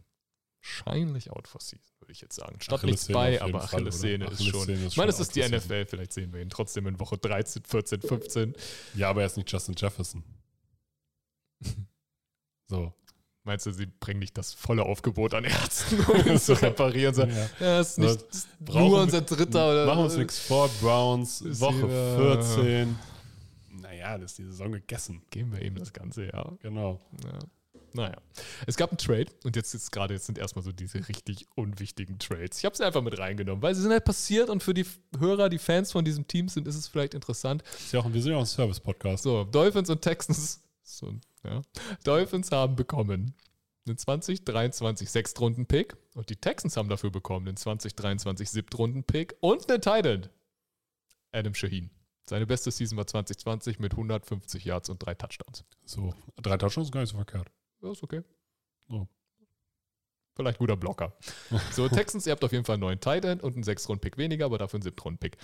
wahrscheinlich out for season, würde ich jetzt sagen. Statt nichts bei, aber? Achillessehne ist schon. Achillessehne ist Ich meine, es schon ist die. NFL, vielleicht sehen wir ihn trotzdem in Woche 13, 14, 15. Ja, aber er ist nicht Justin Jefferson. So. Meinst du, sie bringen nicht das volle Aufgebot an Ärzten, um ihn zu reparieren? So, Ja. ja, ist nicht ist nur unser dritter oder Machen wir uns nichts vor, Browns, Woche Receiver. 14. Naja, das ist die Saison gegessen. Geben wir ihm das ganze Jahr. Genau. Ja. Naja. Es gab einen Trade und jetzt ist gerade, jetzt sind erstmal so diese richtig unwichtigen Trades. Ich habe sie einfach mit reingenommen, weil sie sind halt passiert und für die Hörer, die Fans von diesem Team sind, ist es vielleicht interessant. Ist ja auch, wir sind ja auch ein Service-Podcast. So, Dolphins und Texans. So, ja. Dolphins haben bekommen einen 2023 Sechstrunden-Pick und die Texans haben dafür bekommen einen 2023 Siebtrunden-Pick und einen Tight End. Adam Shaheen. Seine beste Season war 2020 mit 150 Yards und drei Touchdowns. So, drei Touchdowns ist gar nicht so verkehrt. Ja, ist okay. So. Vielleicht guter Blocker. So, Texans, ihr habt auf jeden Fall einen neuen Tight End und einen 6-Runden-Pick weniger, aber dafür einen 7-Runden-Pick.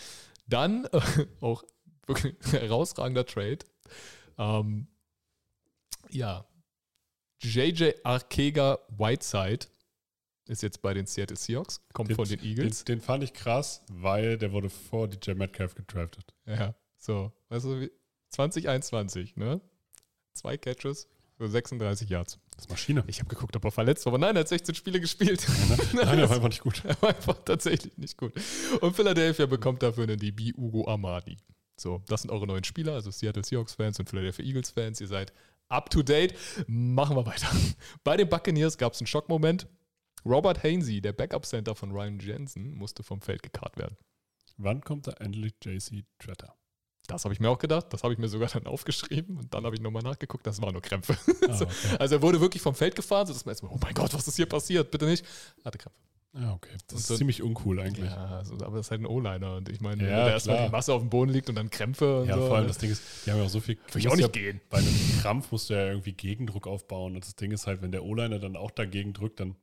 Dann äh, auch wirklich herausragender Trade. Ähm, ja, JJ Arkega Whiteside ist jetzt bei den Seattle Seahawks, kommt von den Eagles. Den, den fand ich krass, weil der wurde vor DJ Metcalf gedraftet. Ja, so, weißt du, wie- 2021, ne? Zwei Catches für 36 Yards. Das ist Maschine. Ich habe geguckt, ob er verletzt war, aber nein, er hat 16 Spiele gespielt. Nein, der war einfach nicht gut. Er war einfach tatsächlich nicht gut. Und Philadelphia bekommt dafür einen DB Ugo Amadi. So, das sind eure neuen Spieler, also Seattle Seahawks-Fans und Philadelphia Eagles-Fans. Ihr seid up to date. Machen wir weiter. Bei den Buccaneers gab es einen Schockmoment. Robert Hainsey, der Backup-Center von Ryan Jensen, musste vom Feld gekarrt werden. Wann kommt da endlich JC Tretter? Das habe ich mir auch gedacht. Das habe ich mir sogar dann aufgeschrieben und dann habe ich nochmal nachgeguckt. Das waren nur Krämpfe. Ah, okay. Also er wurde wirklich vom Feld gefahren, sodass man erstmal, oh mein Gott, was ist hier passiert? Bitte nicht. Hatte Krämpfe. Ah, okay. Das Und ist so- ziemlich uncool eigentlich. Ja, also, aber das ist halt ein O-Liner. Und ich meine, wenn Ja, da erstmal die Masse auf dem Boden liegt und dann Krämpfe und Ja, so. vor allem ne? das Ding ist, die haben ja auch so viel. Würde ich auch nicht ja, gehen. Bei einem Krampf musst du ja irgendwie Gegendruck aufbauen. Und das Ding ist halt, wenn der O-Liner dann auch dagegen drückt, dann,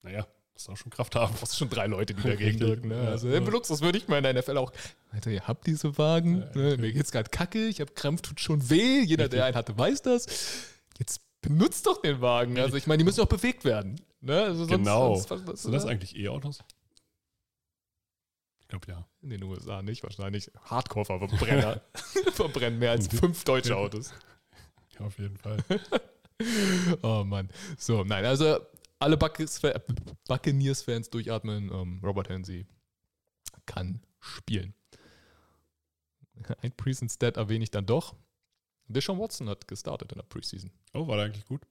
naja, musst du auch schon Kraft haben. Du hast schon drei Leute, die dagegen drücken. Ne? Ja. Also im Luxus würde ich mal in der NFL auch. Alter, ihr habt diese Wagen. Ja, Ne? Mir geht's gerade kacke. Ich habe Krampf, tut schon weh. Jeder, der einen hatte, weiß das. Jetzt benutzt doch den Wagen. Also ich meine, die müssen auch bewegt werden. Ne? Also sonst, Genau. Sonst, sonst, Sind das eigentlich E-Autos? Ich glaube ja. in den USA nicht, wahrscheinlich. Hardcore-Verbrenner verbrennen mehr als fünf deutsche Autos. Ja, auf jeden Fall. Oh Mann. So, nein, also alle Buccaneers- Buccaneers-Fans durchatmen. Ähm, Robert Hensey kann spielen. Ein Preseason-Stat erwähne ich dann doch. Deshaun Watson hat gestartet in der Preseason. Oh, war der eigentlich gut?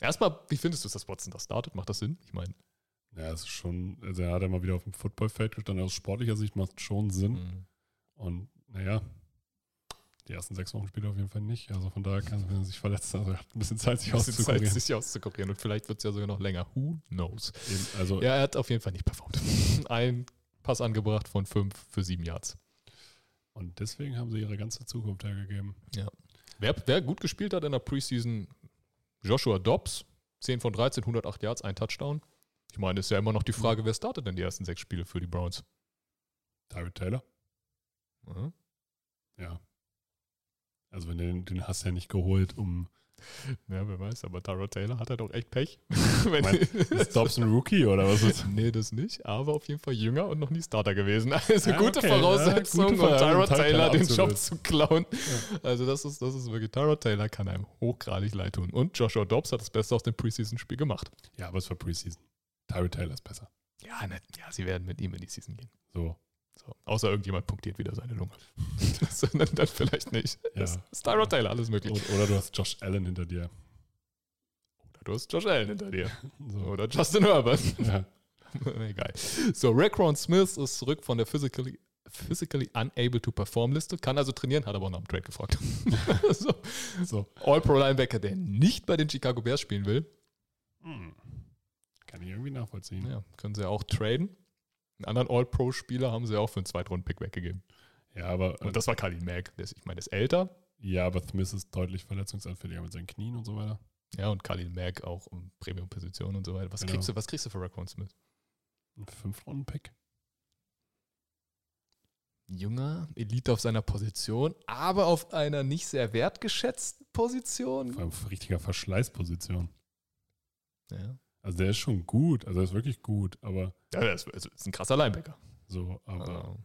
Erstmal, wie findest du es, dass Watson da startet? Macht das Sinn? Ich meine, Ja, es ist schon, also er hat ja mal wieder auf dem Footballfeld gestanden. Aus sportlicher Sicht macht es schon Sinn. mhm. Und naja, die ersten sechs Wochen spielt er auf jeden Fall nicht. Also von daher kann er, sich verletzt, also er hat ein bisschen Zeit, sich bisschen Zeit, auszukurieren. sich auszukurieren. Und vielleicht wird es ja sogar noch länger. Who knows? Eben, Also Ja, er hat auf jeden Fall nicht performt. Ein Pass angebracht von fünf für sieben Yards. Und deswegen haben sie ihre ganze Zukunft hergegeben. Wer, wer gut gespielt hat in der Preseason, Joshua Dobbs, 10 von 13, 108 Yards, ein Touchdown. Ich meine, ist ja immer noch die Frage, wer startet denn die ersten sechs Spiele für die Browns? Tyrod Taylor? Mhm. Ja. Also wenn du den, den hast du ja nicht geholt, um Ja, wer weiß, aber Tyrod Taylor hat er doch echt Pech. Mein- ist Dobbs ein Rookie oder was ist? nee, das nicht, aber auf jeden Fall jünger und noch nie Starter gewesen. Also Ah, gute okay, Voraussetzung, ja, um Tyrod Taylor den. Job zu klauen. Also das ist, das ist wirklich, Tyrod Taylor kann einem hochgradig leid tun. Und Joshua Dobbs hat das Beste aus dem Preseason-Spiel gemacht. Ja, aber es war Preseason. Tyrod Taylor ist besser. Ja, ne, ja, sie werden mit ihm in die Season gehen. So. So, außer irgendjemand punktiert wieder seine Lunge. Sondern dann vielleicht nicht. Ja. Das Tyrod Taylor, alles möglich. Oder, oder du hast Josh Allen hinter dir. Oder du hast Josh Allen hinter dir. So. Oder Justin Herbert. Ja. Egal. So, Raekwon Smith ist zurück von der physically, physically unable to perform Liste, kann also trainieren, hat aber nach dem Trade gefragt. so, So. All-Pro-Linebacker, der nicht bei den Chicago Bears spielen will, Hm. Kann ich irgendwie nachvollziehen. ja, können sie auch traden. Einen anderen All-Pro-Spieler haben sie auch für einen Zweitrunden-Pick weggegeben. Ja, aber, Und das war Khalil Mack. Der ist, ich meine, der ist älter. ja, aber Smith ist deutlich verletzungsanfälliger mit seinen Knien und so weiter. Ja, und Khalil Mack auch um Premium-Position und so weiter. Was, Genau. kriegst du, was kriegst du für Raekwon Smith? Ein Fünf-Runden-Pick. Junger, Elite auf seiner Position, aber auf einer nicht sehr wertgeschätzten Position. Vor allem richtiger Verschleißposition. Ja. Also der ist schon gut. Also er ist wirklich gut, aber Ja, der ist, also ist ein krasser Linebacker. so, aber Also,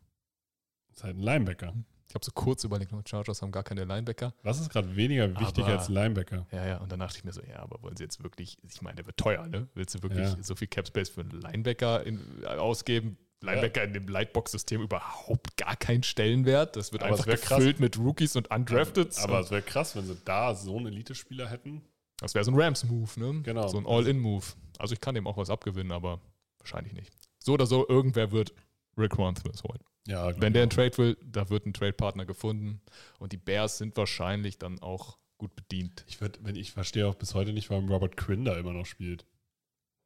ist halt ein Linebacker. ich habe so kurz überlegt, no, Chargers haben gar keine Linebacker. Was ist gerade weniger wichtig Aber- als Linebacker? Ja, ja, und dann dachte ich mir so, ja, aber wollen sie jetzt wirklich, ich meine, der wird teuer, ne? Willst du wirklich Ja. so viel Cap Space für einen Linebacker in, äh, ausgeben? Linebacker in dem Lightbox-System überhaupt gar keinen Stellenwert. Das wird Aber einfach wär krass. gefüllt mit Rookies und Undrafted. Aber es wäre krass, wenn sie da so einen Elite-Spieler hätten. das wäre so ein Rams-Move, ne? Genau. So ein All-In-Move. Also ich kann dem auch was abgewinnen, aber wahrscheinlich nicht. So oder so, irgendwer wird Rick Smith holen. Ja, glaub Wenn der einen. Trade will, da wird ein Trade-Partner gefunden. Und die Bears sind wahrscheinlich dann auch gut bedient. Ich, würd, wenn, ich verstehe auch bis heute nicht, warum Robert Quinn da immer noch spielt.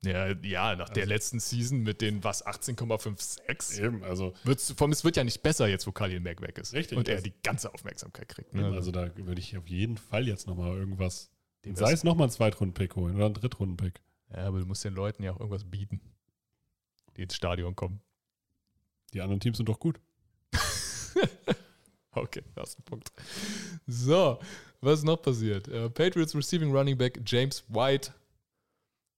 Ja, ja nach der Also- letzten Season mit den was 18,56 Eben, also, wird's, allem, es wird ja nicht besser jetzt, wo Khalil Mack weg ist. Richtig, Und er das- die ganze Aufmerksamkeit kriegt. eben, Ne? also da würde ich auf jeden Fall jetzt nochmal irgendwas, Dem sei es nochmal ein Zweitrunden-Pick holen oder ein Drittrunden-Pick. Ja, aber du musst den Leuten ja auch irgendwas bieten, die ins Stadion kommen. Die anderen Teams sind doch gut. Okay, das Punkt. So, was ist noch passiert? Äh, Patriots Receiving Running Back James White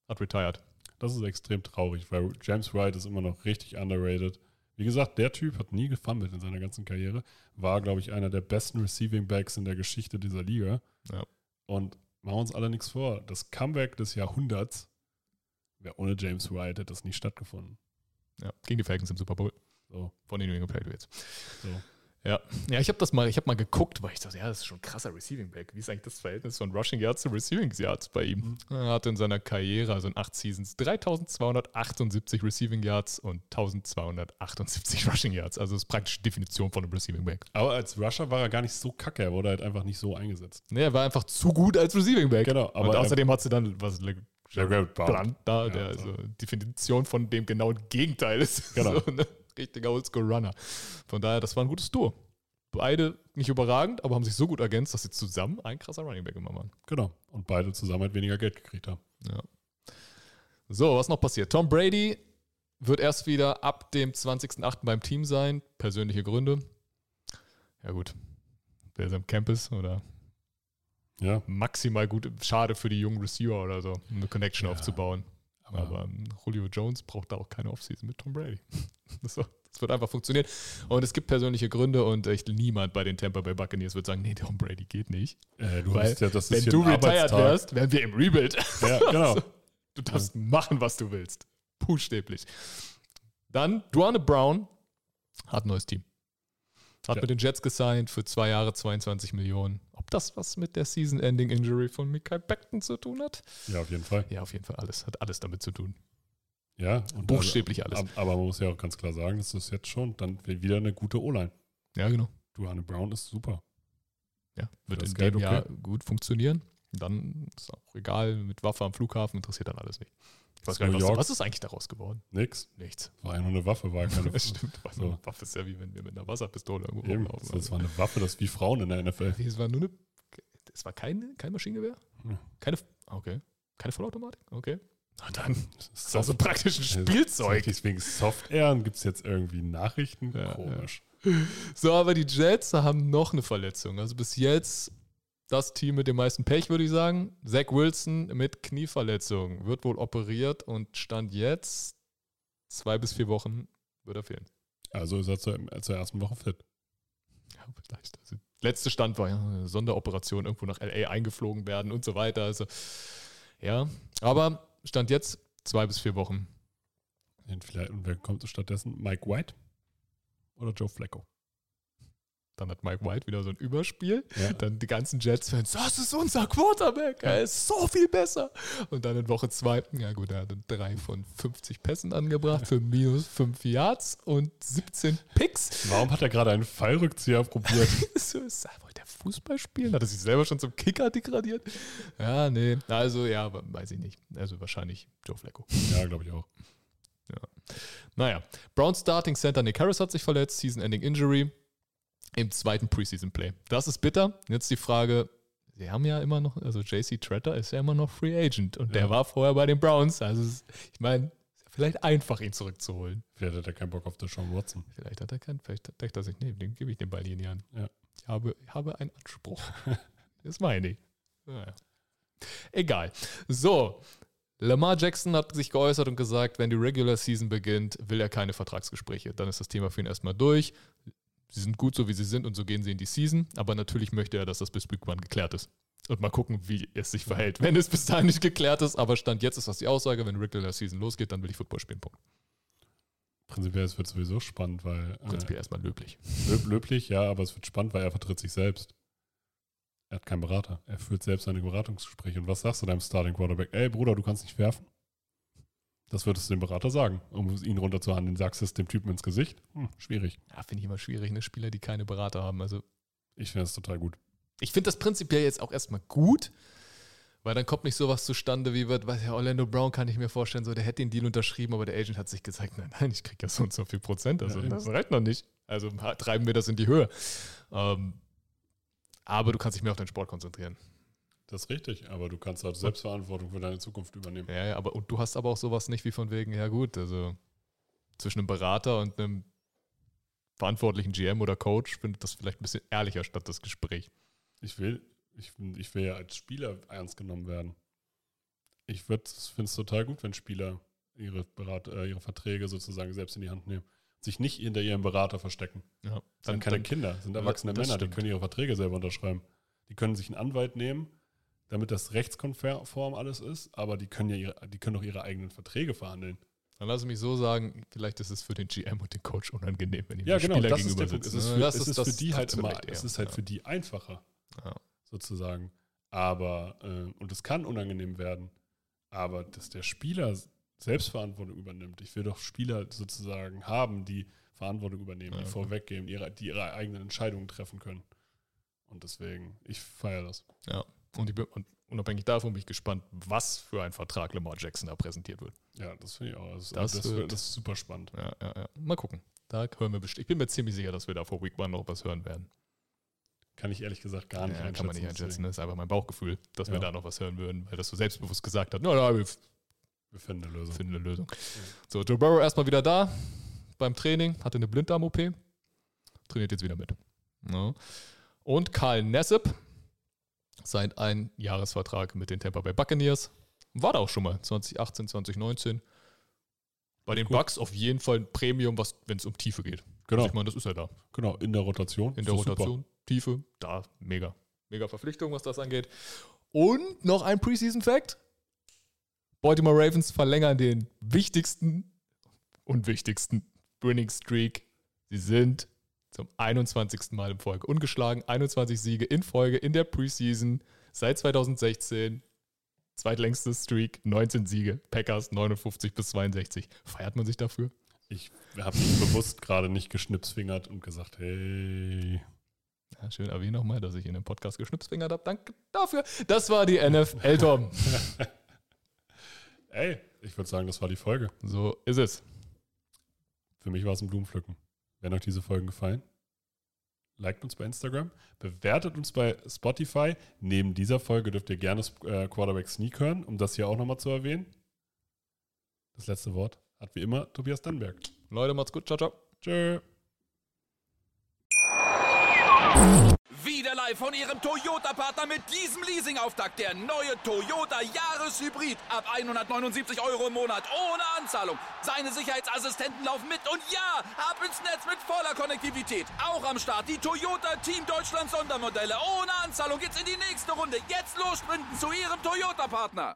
hat retired. Das ist extrem traurig, weil James Wright ist immer noch richtig underrated. Wie gesagt, der Typ hat nie gefummelt in seiner ganzen Karriere. War, glaube ich, einer der besten Receiving Backs in der Geschichte dieser Liga. Ja. Und machen wir uns alle nichts vor. Das Comeback des Jahrhunderts wäre ohne James Wright hätte das nicht stattgefunden. Ja, gegen die Falcons im Super Bowl So, von den New England Patriots. so. Ja, ja ich habe das mal, ich habe mal geguckt, weil ich dachte, ja, das ist schon ein krasser Receiving Back. Wie ist eigentlich das Verhältnis von Rushing Yards zu Receiving Yards bei ihm? Er hatte in seiner Karriere, also in acht Seasons, 3278 Receiving Yards und 1278 Rushing Yards. Also das ist praktisch die Definition von einem Receiving Back. Aber als Rusher war er gar nicht so kacke. Er wurde halt einfach nicht so eingesetzt. Nee, er war einfach zu gut als Receiving Back. Genau, und er- außerdem hat sie dann was Jared Blunt da, Ja, der so. also Definition von dem genauen Gegenteil ist. Genau. So, ne? Richtiger Oldschool-Runner. Von daher, das war ein gutes Duo. Beide nicht überragend, aber haben sich so gut ergänzt, dass sie zusammen ein krasser Running Back immer waren. Genau. Und beide zusammen halt weniger Geld gekriegt haben. Ja. So, was noch passiert? Tom Brady wird erst wieder ab dem 20.08. beim Team sein. Persönliche Gründe. Ja, gut. Wer ist am Campus oder Ja, maximal gut, schade für die jungen Receiver oder so, um eine Connection Ja. aufzubauen. aber, Aber ähm, Julio Jones braucht da auch keine Offseason mit Tom Brady. Das, wird einfach funktionieren. Und es gibt persönliche Gründe und echt niemand bei den Tampa Bay Buccaneers wird sagen, nee, Tom Brady geht nicht. äh, du Weil, ja, Wenn du retired wärst, wären wir im Rebuild. Ja, genau. Du darfst machen, was du willst. Buchstäblich. Dann, Duane Brown hat ein neues Team. Hat Ja. mit den Jets gesigned für zwei Jahre 22 Millionen. Ob das was mit der Season-Ending-Injury von Mikael Beckton zu tun hat? Ja, auf jeden Fall. Ja, auf jeden Fall alles. Hat alles damit zu tun. Ja, und Buchstäblich alles. Also, ab- aber man muss ja auch ganz klar sagen, das ist jetzt schon dann wieder eine gute O-Line. Ja, genau. Duane Brown ist super. Ja, wird Das in Geld dem Jahr okay. gut funktionieren. Dann ist auch egal, mit Waffe am Flughafen interessiert dann alles nicht. Ich weiß gar nicht, was, was ist eigentlich daraus geworden? Nix. Nichts. War ja nur eine Waffe, war ja keine Das stimmt. Weil So. Eine Waffe ist ja wie wenn wir mit einer Wasserpistole irgendwo Eben. rumlaufen. Das war eine Waffe, das ist wie Frauen in der NFL. Es war nur eine. Es war kein, kein Maschinengewehr? Ja. Keine. Okay. Keine Vollautomatik? Okay. Na dann. Das Das ist also praktisch ein Spielzeug. Deswegen Soft Air gibt es jetzt irgendwie Nachrichten. Ja, Komisch. So, aber die Jets haben noch eine Verletzung. Also bis jetzt das Team mit dem meisten Pech, würde ich sagen. Zach Wilson mit Knieverletzung wird wohl operiert und stand jetzt zwei bis vier Wochen wird er fehlen. Also ist er zur, zur ersten Woche fit. Ja, vielleicht. Also, letzte Stand war ja eine Sonderoperation irgendwo nach LA eingeflogen werden und so weiter. Also ja, aber stand jetzt zwei bis vier Wochen. Und wer kommt stattdessen? Mike White oder Joe Flacco? Dann hat Mike White wieder so ein Überspiel. Ja. Dann die ganzen Jets-Fans, das ist unser Quarterback, er ist so viel besser. Und dann in Woche zwei, ja gut, er hat drei von 50 Pässen angebracht für minus 5 Yards und 17 Picks. Warum hat er gerade einen Fallrückzieher probiert? so ist, wollte er Fußball spielen? Hat er sich selber schon zum Kicker degradiert? Ja, nee. Also, ja, weiß ich nicht. Also wahrscheinlich Joe Flacco. ja, glaube ich auch. Naja, Brown Starting Center Nick Harris hat sich verletzt, Season-Ending Injury im zweiten Preseason-Play. Das ist bitter. Jetzt die Frage, sie haben ja immer noch, also JC Tretter ist ja immer noch Free Agent und der Ja. war vorher bei den Browns. Also es- ich meine, ist vielleicht einfach, ihn zurückzuholen. Vielleicht hat er keinen Bock auf Deshaun Watson. Vielleicht hat er keinen, vielleicht denkt er sich, nee, dem gebe ich den Ball hier in die Hand. Ja. Ich habe, ich habe einen Anspruch. das meine ich. Naja. Egal. So, Lamar Jackson hat sich geäußert und gesagt, wenn die Regular Season beginnt, will er keine Vertragsgespräche. Dann ist das Thema für ihn erstmal durch. Sie sind gut so, wie sie sind und so gehen sie in die Season. Aber natürlich möchte er, dass das bis Week One geklärt ist. Und mal gucken, wie es sich verhält. Wenn es bis dahin nicht geklärt ist, aber Stand jetzt ist das die Aussage, wenn Regular Season losgeht, dann will ich Football spielen. Punkt. Prinzipiell, es wird sowieso spannend, weil Prinzipiell erstmal löblich. äh, löb, löblich, ja, aber es wird spannend, weil er vertritt sich selbst. Er hat keinen Berater. Er führt selbst seine Beratungsgespräche. Und was sagst du deinem Starting Quarterback? Ey, Bruder, du kannst nicht werfen. Das würdest du dem Berater sagen, um ihn runterzuhandeln. Sagst du es dem Typen ins Gesicht? Hm, schwierig. Ja, finde ich immer schwierig, ne? Spieler, die keine Berater haben. Also Ich finde das total gut. ich finde das prinzipiell jetzt auch erstmal gut, weil dann kommt nicht sowas zustande wie wird, weiß ja, Orlando Brown kann ich mir vorstellen, so der hätte den Deal unterschrieben, aber der Agent hat sich gesagt, nein, nein, ich kriege ja so und so viel Prozent, also Ja, das reicht noch nicht. Also treiben wir das in die Höhe. Ähm, aber du kannst dich mehr auf den Sport konzentrieren. Das ist richtig, aber du kannst halt Selbstverantwortung für deine Zukunft übernehmen. Ja, ja, aber und du hast aber auch sowas nicht wie von wegen, ja gut, also zwischen einem Berater und einem verantwortlichen GM oder Coach findet das vielleicht ein bisschen ehrlicher statt, das Gespräch. Ich will, ich, ich will ja als Spieler ernst genommen werden. Ich finde es total gut, wenn Spieler ihre, Berat, äh, ihre Verträge sozusagen selbst in die Hand nehmen. Sich nicht hinter ihrem Berater verstecken. Ja, Das sind keine Kinder, das sind erwachsene Männer, die stimmt. können ihre Verträge selber unterschreiben. Die können sich einen Anwalt nehmen, damit das rechtskonform alles ist, aber die können ja ihre, die können auch ihre eigenen Verträge verhandeln. Dann lass mich so sagen, vielleicht ist es für den GM und den Coach unangenehm, wenn ihm Ja, genau, Spieler das ist gegenüber der Punkt. Es ist für, Das es ist das für die halt immer, es ist halt ja. für die einfacher, Ja. sozusagen. Aber, äh, und es kann unangenehm werden, aber dass der Spieler Selbstverantwortung übernimmt. Ich will doch Spieler sozusagen haben, die Verantwortung übernehmen, Ja, die okay. vorweggehen, ihre, die ihre eigenen Entscheidungen treffen können. Und deswegen, ich feiere das. Ja, und, ich bin, und unabhängig davon bin ich gespannt, was für ein Vertrag Lamar Jackson da präsentiert wird. Ja, das finde ich auch. Das, Das das, wird- das ist super spannend. Ja, ja, ja. Mal gucken. Da hören wir bestimmt. Ich bin mir ziemlich sicher, dass wir da vor Week One noch was hören werden. Kann ich ehrlich gesagt gar nicht ja, einschätzen. kann man nicht einschätzen. Das ist einfach mein Bauchgefühl, dass wir da noch was hören würden, weil das so selbstbewusst gesagt hat. Na, wir Wir finden eine Lösung. finden eine Lösung. So, Joe Burrow erstmal wieder da beim Training, hatte eine Blinddarm-OP, trainiert jetzt wieder mit. Ja. Und Karl Nessep sein ein Jahresvertrag mit den Tampa Bay Buccaneers. War da auch schon mal 2018, 2019. Bei den Gut. Bucks auf jeden Fall ein Premium, was wenn es um Tiefe geht. Genau, Also ich meine, das ist ja da. genau, in der Rotation. In der doch super. Rotation, Tiefe, da, mega. Mega Verpflichtung, was das angeht. Und noch ein Preseason-Fact. Baltimore Ravens verlängern den wichtigsten und wichtigsten Winning Streak. Sie sind zum 21. Mal in Folge ungeschlagen. 21 Siege in Folge in der Preseason seit 2016. Zweitlängste Streak, 19 Siege. Packers 59 bis 62. Feiert man sich dafür? Ich habe mich bewusst gerade nicht geschnipsfingert und gesagt, hey. Ja, schön erwähnen nochmal, dass ich in dem Podcast geschnipsfingert habe. Danke dafür. Das war die NFL, Tom. Ey, ich würde sagen, das war die Folge. So ist es. Für mich war es ein Blumenpflücken. Wenn euch diese Folgen gefallen, liked uns bei Instagram, bewertet uns bei Spotify. Neben dieser Folge dürft ihr gerne äh, Quarterback Sneak hören, um das hier auch nochmal zu erwähnen. Das letzte Wort hat wie immer Tobias Dannberg. Leute, macht's gut. Ciao, ciao. Tschö. Wieder live von Ihrem Toyota-Partner mit diesem Leasing-Auftakt. Der neue Toyota Jahreshybrid. Ab 179 Euro im Monat. Ohne Anzahlung. Seine Sicherheitsassistenten laufen mit. Und ja, ab ins Netz mit voller Konnektivität. Auch am Start die Toyota Team Deutschland Sondermodelle. Ohne Anzahlung geht's in die nächste Runde. Jetzt los sprinten zu Ihrem Toyota-Partner.